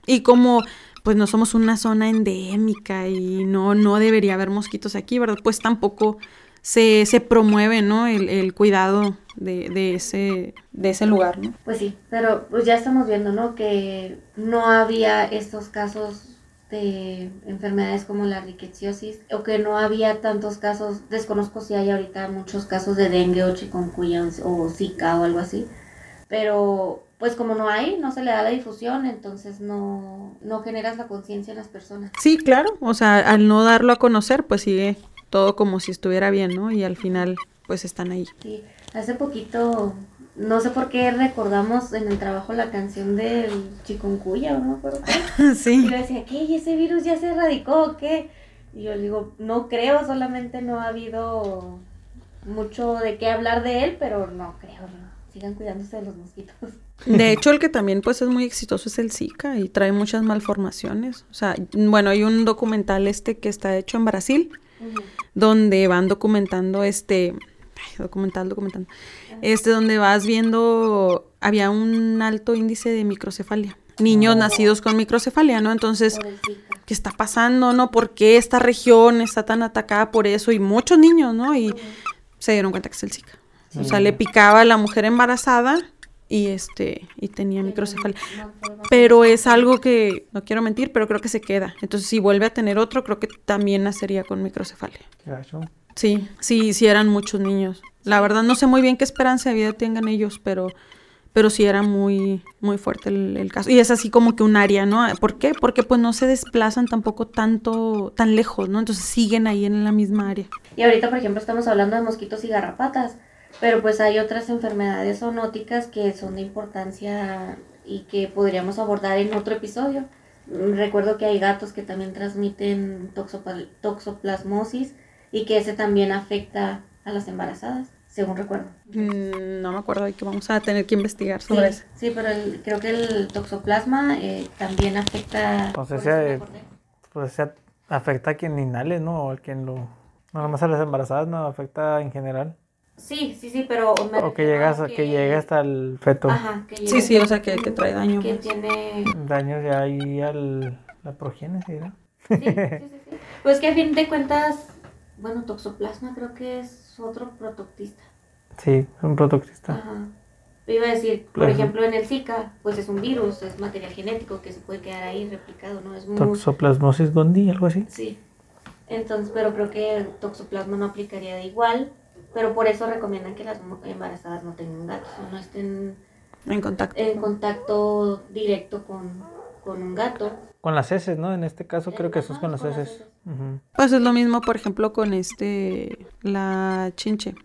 [SPEAKER 3] Y como pues no somos una zona endémica y no, no debería haber mosquitos aquí, ¿verdad? Pues tampoco se, se promueve, ¿no? El, el cuidado de, de, ese, de ese lugar, ¿no?
[SPEAKER 1] Pues sí, pero pues ya estamos viendo, ¿no? Que no había estos casos de enfermedades como la riqueciosis o que no había tantos casos, desconozco si hay ahorita muchos casos de dengue o chikungunya o zika o algo así, pero pues como no hay, no se le da la difusión, entonces no, no generas la conciencia en las personas.
[SPEAKER 3] Sí, claro, o sea, al no darlo a conocer, pues sigue todo como si estuviera bien, ¿no? Y al final, pues están ahí.
[SPEAKER 1] Sí, Hace poquito, no sé por qué recordamos en el trabajo la canción del chikungunya, no me acuerdo
[SPEAKER 3] Sí.
[SPEAKER 1] Y yo decía, ¿qué? ¿Y ese virus ya se erradicó o qué? Y yo digo, no creo, solamente no ha habido mucho de qué hablar de él, pero no creo, no. Sigan cuidándose de los mosquitos.
[SPEAKER 3] De hecho, el que también pues es muy exitoso es el Zika y trae muchas malformaciones. O sea, bueno, hay un documental este que está hecho en Brasil, donde van documentando este documental, documental. Este, donde vas viendo, había un alto índice de microcefalia. Niños oh. nacidos con microcefalia, ¿no? Entonces, ¿qué está pasando, no? ¿Por qué esta región está tan atacada por eso? Y muchos niños, ¿no? Y se dieron cuenta que es el Zika. O sea, le picaba a la mujer embarazada y este y tenía microcefalia. Pero es algo que no quiero mentir, pero creo que se queda. Entonces, si vuelve a tener otro, creo que también nacería con microcefalia. Sí, sí, sí eran muchos niños. La verdad no sé muy bien qué esperanza de vida tengan ellos, pero, pero sí era muy, muy fuerte el, caso. Y es así como que un área, ¿no? ¿Por qué? Porque pues no se desplazan tampoco tanto, tan lejos, ¿no? Entonces siguen ahí en la misma área.
[SPEAKER 1] Y ahorita, por ejemplo, estamos hablando de mosquitos y garrapatas, pero pues hay otras enfermedades zoonóticas que son de importancia y que podríamos abordar en otro episodio. Recuerdo que hay gatos que también transmiten toxoplasmosis y que ese también afecta a las embarazadas, según recuerdo.
[SPEAKER 3] Mm, no me acuerdo y que vamos a tener que investigar sobre eso.
[SPEAKER 1] Sí, pero creo que el toxoplasma eh, también afecta...
[SPEAKER 2] Pues ese, pues afecta a quien inhale, ¿no? O a quien lo... No nomás a las embarazadas, no, afecta en general.
[SPEAKER 1] Sí, sí, sí, pero...
[SPEAKER 2] o que llegas, que... que llega hasta el feto.
[SPEAKER 1] Ajá, que
[SPEAKER 3] Sí, sí, o sea, que, que trae daño.
[SPEAKER 1] Que pues. tiene...
[SPEAKER 2] Daño ya ahí al... la progénesis,
[SPEAKER 1] ¿no? Sí, sí, sí, sí. Pues que a fin de cuentas bueno, toxoplasma creo que es otro protoctista.
[SPEAKER 2] Sí, un protoctista.
[SPEAKER 1] Ajá. Iba a decir, por ejemplo, en el Zika, pues es un virus, es material genético que se puede quedar ahí replicado, ¿no? Es
[SPEAKER 2] Toxoplasmosis gondii, algo así.
[SPEAKER 1] Sí. Entonces, pero creo que toxoplasma no aplicaría de igual, pero por eso recomiendan que las embarazadas no tengan gatos o no estén
[SPEAKER 3] En contacto.
[SPEAKER 1] En contacto directo con, con un gato.
[SPEAKER 2] Con las heces, ¿no? En este caso creo que eso es con las heces.
[SPEAKER 3] Pues es lo mismo, por ejemplo, con este, la chinche.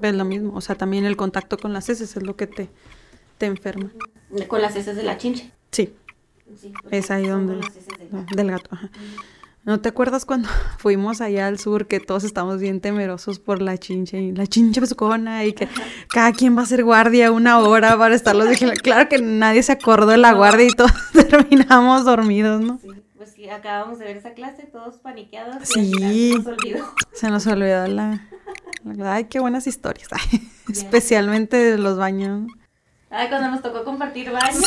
[SPEAKER 3] Es lo mismo. O sea, también el contacto con las heces es lo que te, te enferma.
[SPEAKER 1] Con las heces de la chinche.
[SPEAKER 3] Sí,
[SPEAKER 1] Sí,
[SPEAKER 3] es ahí donde...
[SPEAKER 1] con las heces del gato.
[SPEAKER 3] Del gato, ajá. ¿No te acuerdas cuando fuimos allá al sur que todos estábamos bien temerosos por la chinche y la chinche besucona y que cada quien va a hacer guardia una hora para estarlos vigilando? Claro que nadie se acordó de la guardia y todos terminamos dormidos, ¿no?
[SPEAKER 1] Sí, pues sí, acabamos de ver esa clase, todos paniqueados. y
[SPEAKER 3] Sí.
[SPEAKER 1] final nos olvidó.
[SPEAKER 3] Se nos olvidó la... la- Ay, qué buenas historias. Ay, especialmente de los baños.
[SPEAKER 1] Ay, cuando nos tocó compartir baño.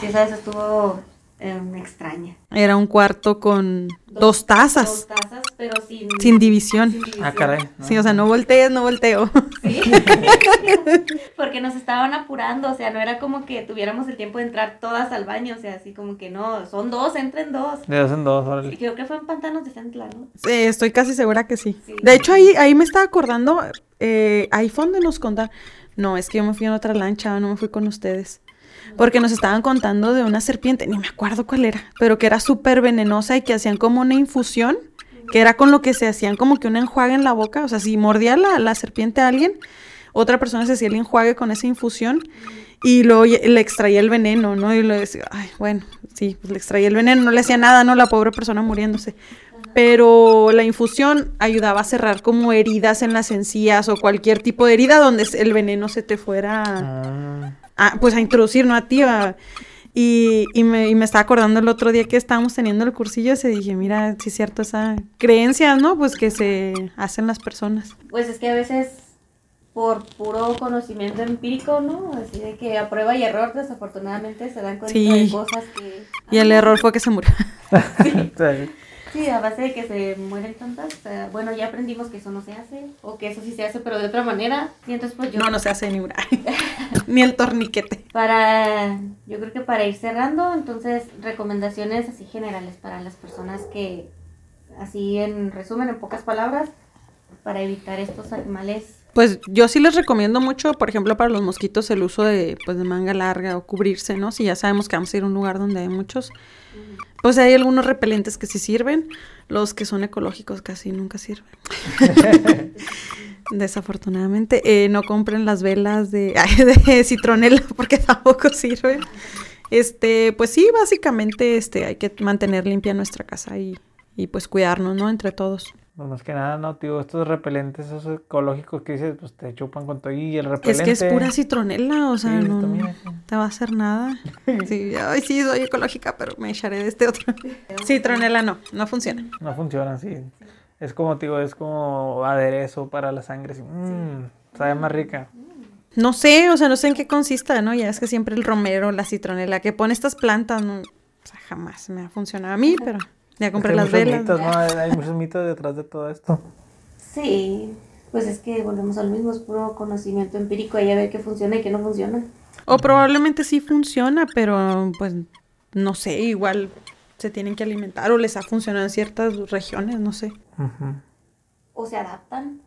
[SPEAKER 1] Sí, esa vez estuvo em, extraña.
[SPEAKER 3] Era un cuarto con dos tazas,
[SPEAKER 1] Dos tazas, pero sin,
[SPEAKER 3] sin división.
[SPEAKER 1] sin división.
[SPEAKER 2] Ah, caray. ¿no?
[SPEAKER 3] Sí, o sea, no voltees, no volteo.
[SPEAKER 1] Sí. Porque nos estaban apurando, o sea, no era como que tuviéramos el tiempo de entrar todas al baño, o sea, así como que no, son dos, entren dos.
[SPEAKER 2] De dos en dos,
[SPEAKER 1] Y
[SPEAKER 2] órale.
[SPEAKER 1] creo que fue en Pantanos de Centla, ¿no?
[SPEAKER 3] Sí, estoy casi segura que sí.
[SPEAKER 1] Sí.
[SPEAKER 3] De hecho, ahí, ahí me estaba acordando, eh, ahí fue donde nos contaron. No, es que yo me fui en otra lancha, no me fui con ustedes. Porque nos estaban contando de una serpiente, ni me acuerdo cuál era, pero que era súper venenosa y que hacían como una infusión, que era con lo que se hacían como que un enjuague en la boca. O sea, si mordía la, la serpiente a alguien, otra persona se hacía el enjuague con esa infusión y luego le extraía el veneno, ¿no? Y le decía, ay, bueno, sí, pues le extraía el veneno, no le hacía nada, ¿no? La pobre persona muriéndose. Pero la infusión ayudaba a cerrar como heridas en las encías o cualquier tipo de herida donde el veneno se te fuera
[SPEAKER 2] Ah,
[SPEAKER 3] a, pues a introducir, ¿no? A ti. a- y, y, me, y me estaba acordando el otro día que estábamos teniendo el cursillo ese, dije, mira, sí es cierto, esa creencia, ¿no? Pues que se hacen las personas.
[SPEAKER 1] Pues es que a veces por puro conocimiento empírico, ¿no? Así de que a prueba y error, desafortunadamente se dan cuenta
[SPEAKER 3] Sí.
[SPEAKER 1] de cosas que...
[SPEAKER 3] Y el error fue que se murió.
[SPEAKER 2] sí.
[SPEAKER 1] Sí, a base de que se mueren tantas, bueno, ya aprendimos que eso no se hace, o que eso sí se hace, pero de otra manera. Y entonces, pues yo,
[SPEAKER 3] No, no se hace ni una. ni el torniquete.
[SPEAKER 1] para, yo creo que para ir cerrando, entonces, recomendaciones así generales para las personas que, así en resumen, en pocas palabras, para evitar estos animales.
[SPEAKER 3] Pues yo sí les recomiendo mucho, por ejemplo, para los mosquitos el uso de, pues, de manga larga o cubrirse, ¿no? Si ya sabemos que vamos a ir a un lugar donde hay muchos. Pues hay algunos repelentes que sí sirven, los que son ecológicos casi nunca sirven. Desafortunadamente, eh, no compren las velas de citronela porque tampoco sirven. Este, pues sí, básicamente este, hay que mantener limpia nuestra casa y, y pues cuidarnos, ¿no? Entre todos.
[SPEAKER 2] Pues más que nada, no, tío, estos repelentes, esos ecológicos que dices, pues te chupan con todo y el repelente.
[SPEAKER 3] Es que es pura citronela, o sea,
[SPEAKER 2] Sí,
[SPEAKER 3] no
[SPEAKER 2] sí.
[SPEAKER 3] te va a hacer nada. Sí, ay, sí, soy ecológica, pero me echaré de este otro. Citronela no, no funciona.
[SPEAKER 2] No funciona así. Es como, tío, es como aderezo para la sangre. así, mmm, sabe más rica.
[SPEAKER 3] No sé, o sea, no sé en qué consista, ¿no? Ya es que siempre el romero, la citronela, que pone estas plantas, no, o sea, jamás me ha funcionado a mí, pero ya compré
[SPEAKER 2] Es que
[SPEAKER 3] las
[SPEAKER 2] hay
[SPEAKER 3] velas.
[SPEAKER 2] muchos mitos, ¿no? Hay, muchos mitos detrás de todo esto.
[SPEAKER 1] Sí, pues es que volvemos al mismo, es puro conocimiento empírico, ahí a ver qué funciona y qué no funciona.
[SPEAKER 3] O probablemente sí funciona, pero pues no sé, igual se tienen que alimentar o les ha funcionado en ciertas regiones, no sé.
[SPEAKER 2] Ujú.
[SPEAKER 1] O se adaptan.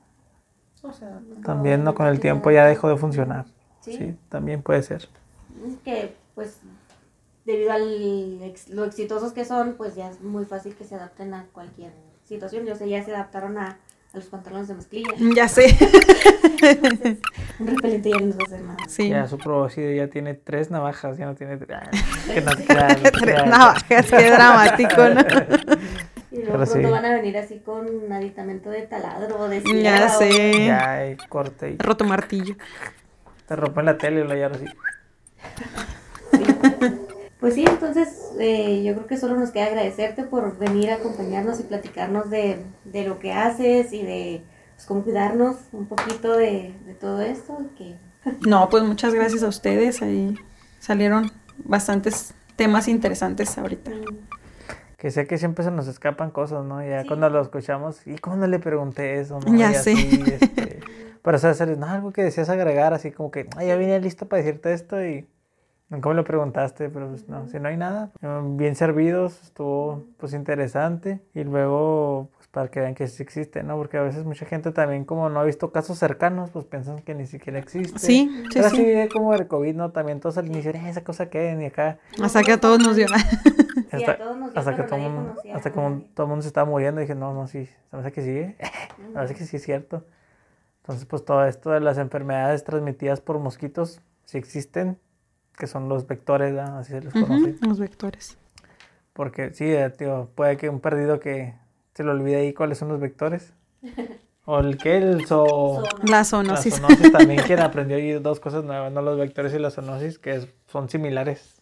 [SPEAKER 2] También, ¿no? Con el tiempo ya dejó de funcionar.
[SPEAKER 1] Sí.
[SPEAKER 2] Sí, también puede ser.
[SPEAKER 1] Que, pues, debido ex- lo exitosos que son, pues ya es muy fácil que se adapten a cualquier situación. Yo sé, ya se adaptaron a, a los pantalones de mezclilla.
[SPEAKER 3] Ya sé,
[SPEAKER 1] Un repelente ya no nos va a hacer nada.
[SPEAKER 3] sí.
[SPEAKER 2] Ya su probóscide ya tiene tres navajas, ya no tiene... ah, que no
[SPEAKER 3] Tres
[SPEAKER 2] creas.
[SPEAKER 3] navajas, qué dramático, ¿no?
[SPEAKER 1] Y luego
[SPEAKER 2] Pero
[SPEAKER 1] pronto
[SPEAKER 2] sí.
[SPEAKER 1] van a venir así con aditamento de taladro o de
[SPEAKER 3] Ya
[SPEAKER 1] sierra o-
[SPEAKER 3] sé.
[SPEAKER 2] Ya hay corte y
[SPEAKER 3] Roto martillo.
[SPEAKER 2] te rompen la tele y la llave así.
[SPEAKER 1] Sí. Pues sí, entonces eh, yo creo que solo nos queda agradecerte por venir a acompañarnos y platicarnos de, de lo que haces y de pues, cómo cuidarnos un poquito de, de todo esto. Que,
[SPEAKER 3] No, pues muchas gracias a ustedes. Ahí salieron bastantes temas interesantes ahorita.
[SPEAKER 2] Que sé que siempre se nos escapan cosas, ¿no? Ya
[SPEAKER 1] Sí.
[SPEAKER 2] cuando lo escuchamos, ¿y cuándo le pregunté eso? no?
[SPEAKER 3] Ya sé.
[SPEAKER 2] así, este, pero o sea, hacer- no, algo que deseas agregar, así como que, ay, ya vine listo para decirte esto y Nunca me lo preguntaste, pero pues no, si no hay nada, bien servidos, estuvo pues interesante y luego pues para que vean que sí existe, ¿no? Porque a veces mucha gente también como no ha visto casos cercanos, pues piensan que ni siquiera existe.
[SPEAKER 3] Sí, sí,
[SPEAKER 2] Pero
[SPEAKER 3] sí.
[SPEAKER 2] así como el COVID, ¿no? También todos al inicio, "Eh, esa cosa que ni acá.
[SPEAKER 3] Hasta que a todos nos dio.
[SPEAKER 1] Sí,
[SPEAKER 2] hasta
[SPEAKER 1] a todos nos dio,
[SPEAKER 2] hasta que todo, mundo- hasta como todo el mundo se estaba muriendo, dije, no, no, sí, se me hace que me parece que sí es cierto. Entonces, pues todo esto de las enfermedades transmitidas por mosquitos, sí existen, que son los vectores, ¿verdad? así se les conoce.
[SPEAKER 3] Ujú, Los vectores.
[SPEAKER 2] Porque sí, eh, tío, puede que un perdido que se le olvide ahí cuáles son los vectores. O el que el so...
[SPEAKER 3] La
[SPEAKER 2] La
[SPEAKER 3] zoonosis.
[SPEAKER 2] zoonosis también, quien aprendió ahí dos cosas nuevas, no los vectores y la zoonosis, que es- son similares.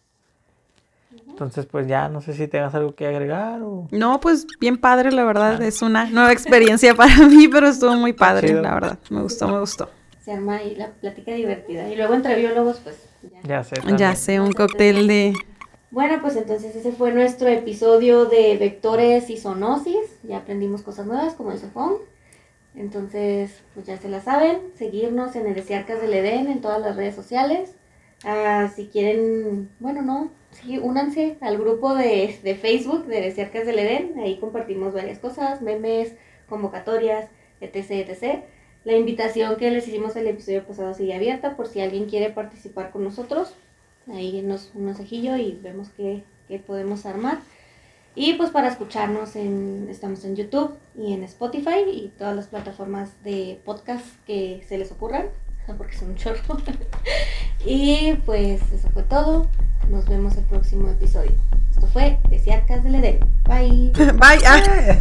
[SPEAKER 2] Entonces, pues ya, no sé si tengas algo que agregar o...
[SPEAKER 3] No, pues bien padre, la verdad. Es una nueva experiencia para mí, pero estuvo muy padre,
[SPEAKER 2] chido.
[SPEAKER 3] la verdad. Me gustó, me gustó.
[SPEAKER 1] Se arma ahí la plática divertida. Y luego entre biólogos, pues ya.
[SPEAKER 2] Ya sé.
[SPEAKER 3] Ya
[SPEAKER 2] también.
[SPEAKER 3] sé, un cóctel de...
[SPEAKER 1] Bueno, pues entonces ese fue nuestro episodio de vectores y zoonosis. Ya aprendimos cosas nuevas, como dice Fong. Entonces, pues ya se la saben. Seguirnos en Heresiarcas del Edén en todas las redes sociales. Ah, si quieren, bueno, no, sí, únanse al grupo de, de Facebook de Heresiarcas del Edén. Ahí compartimos varias cosas, memes, convocatorias, etc, etc. La invitación que les hicimos el episodio pasado sigue abierta por si alguien quiere participar con nosotros. Ahí nos un mensajillo y vemos qué, qué podemos armar. Y pues para escucharnos en, estamos en YouTube y en Spotify y todas las plataformas de podcast que se les ocurran, porque son un chorro. y pues eso fue todo. Nos vemos el próximo episodio. Esto fue Desiarcas del Edén. Bye.
[SPEAKER 3] Bye. Ah.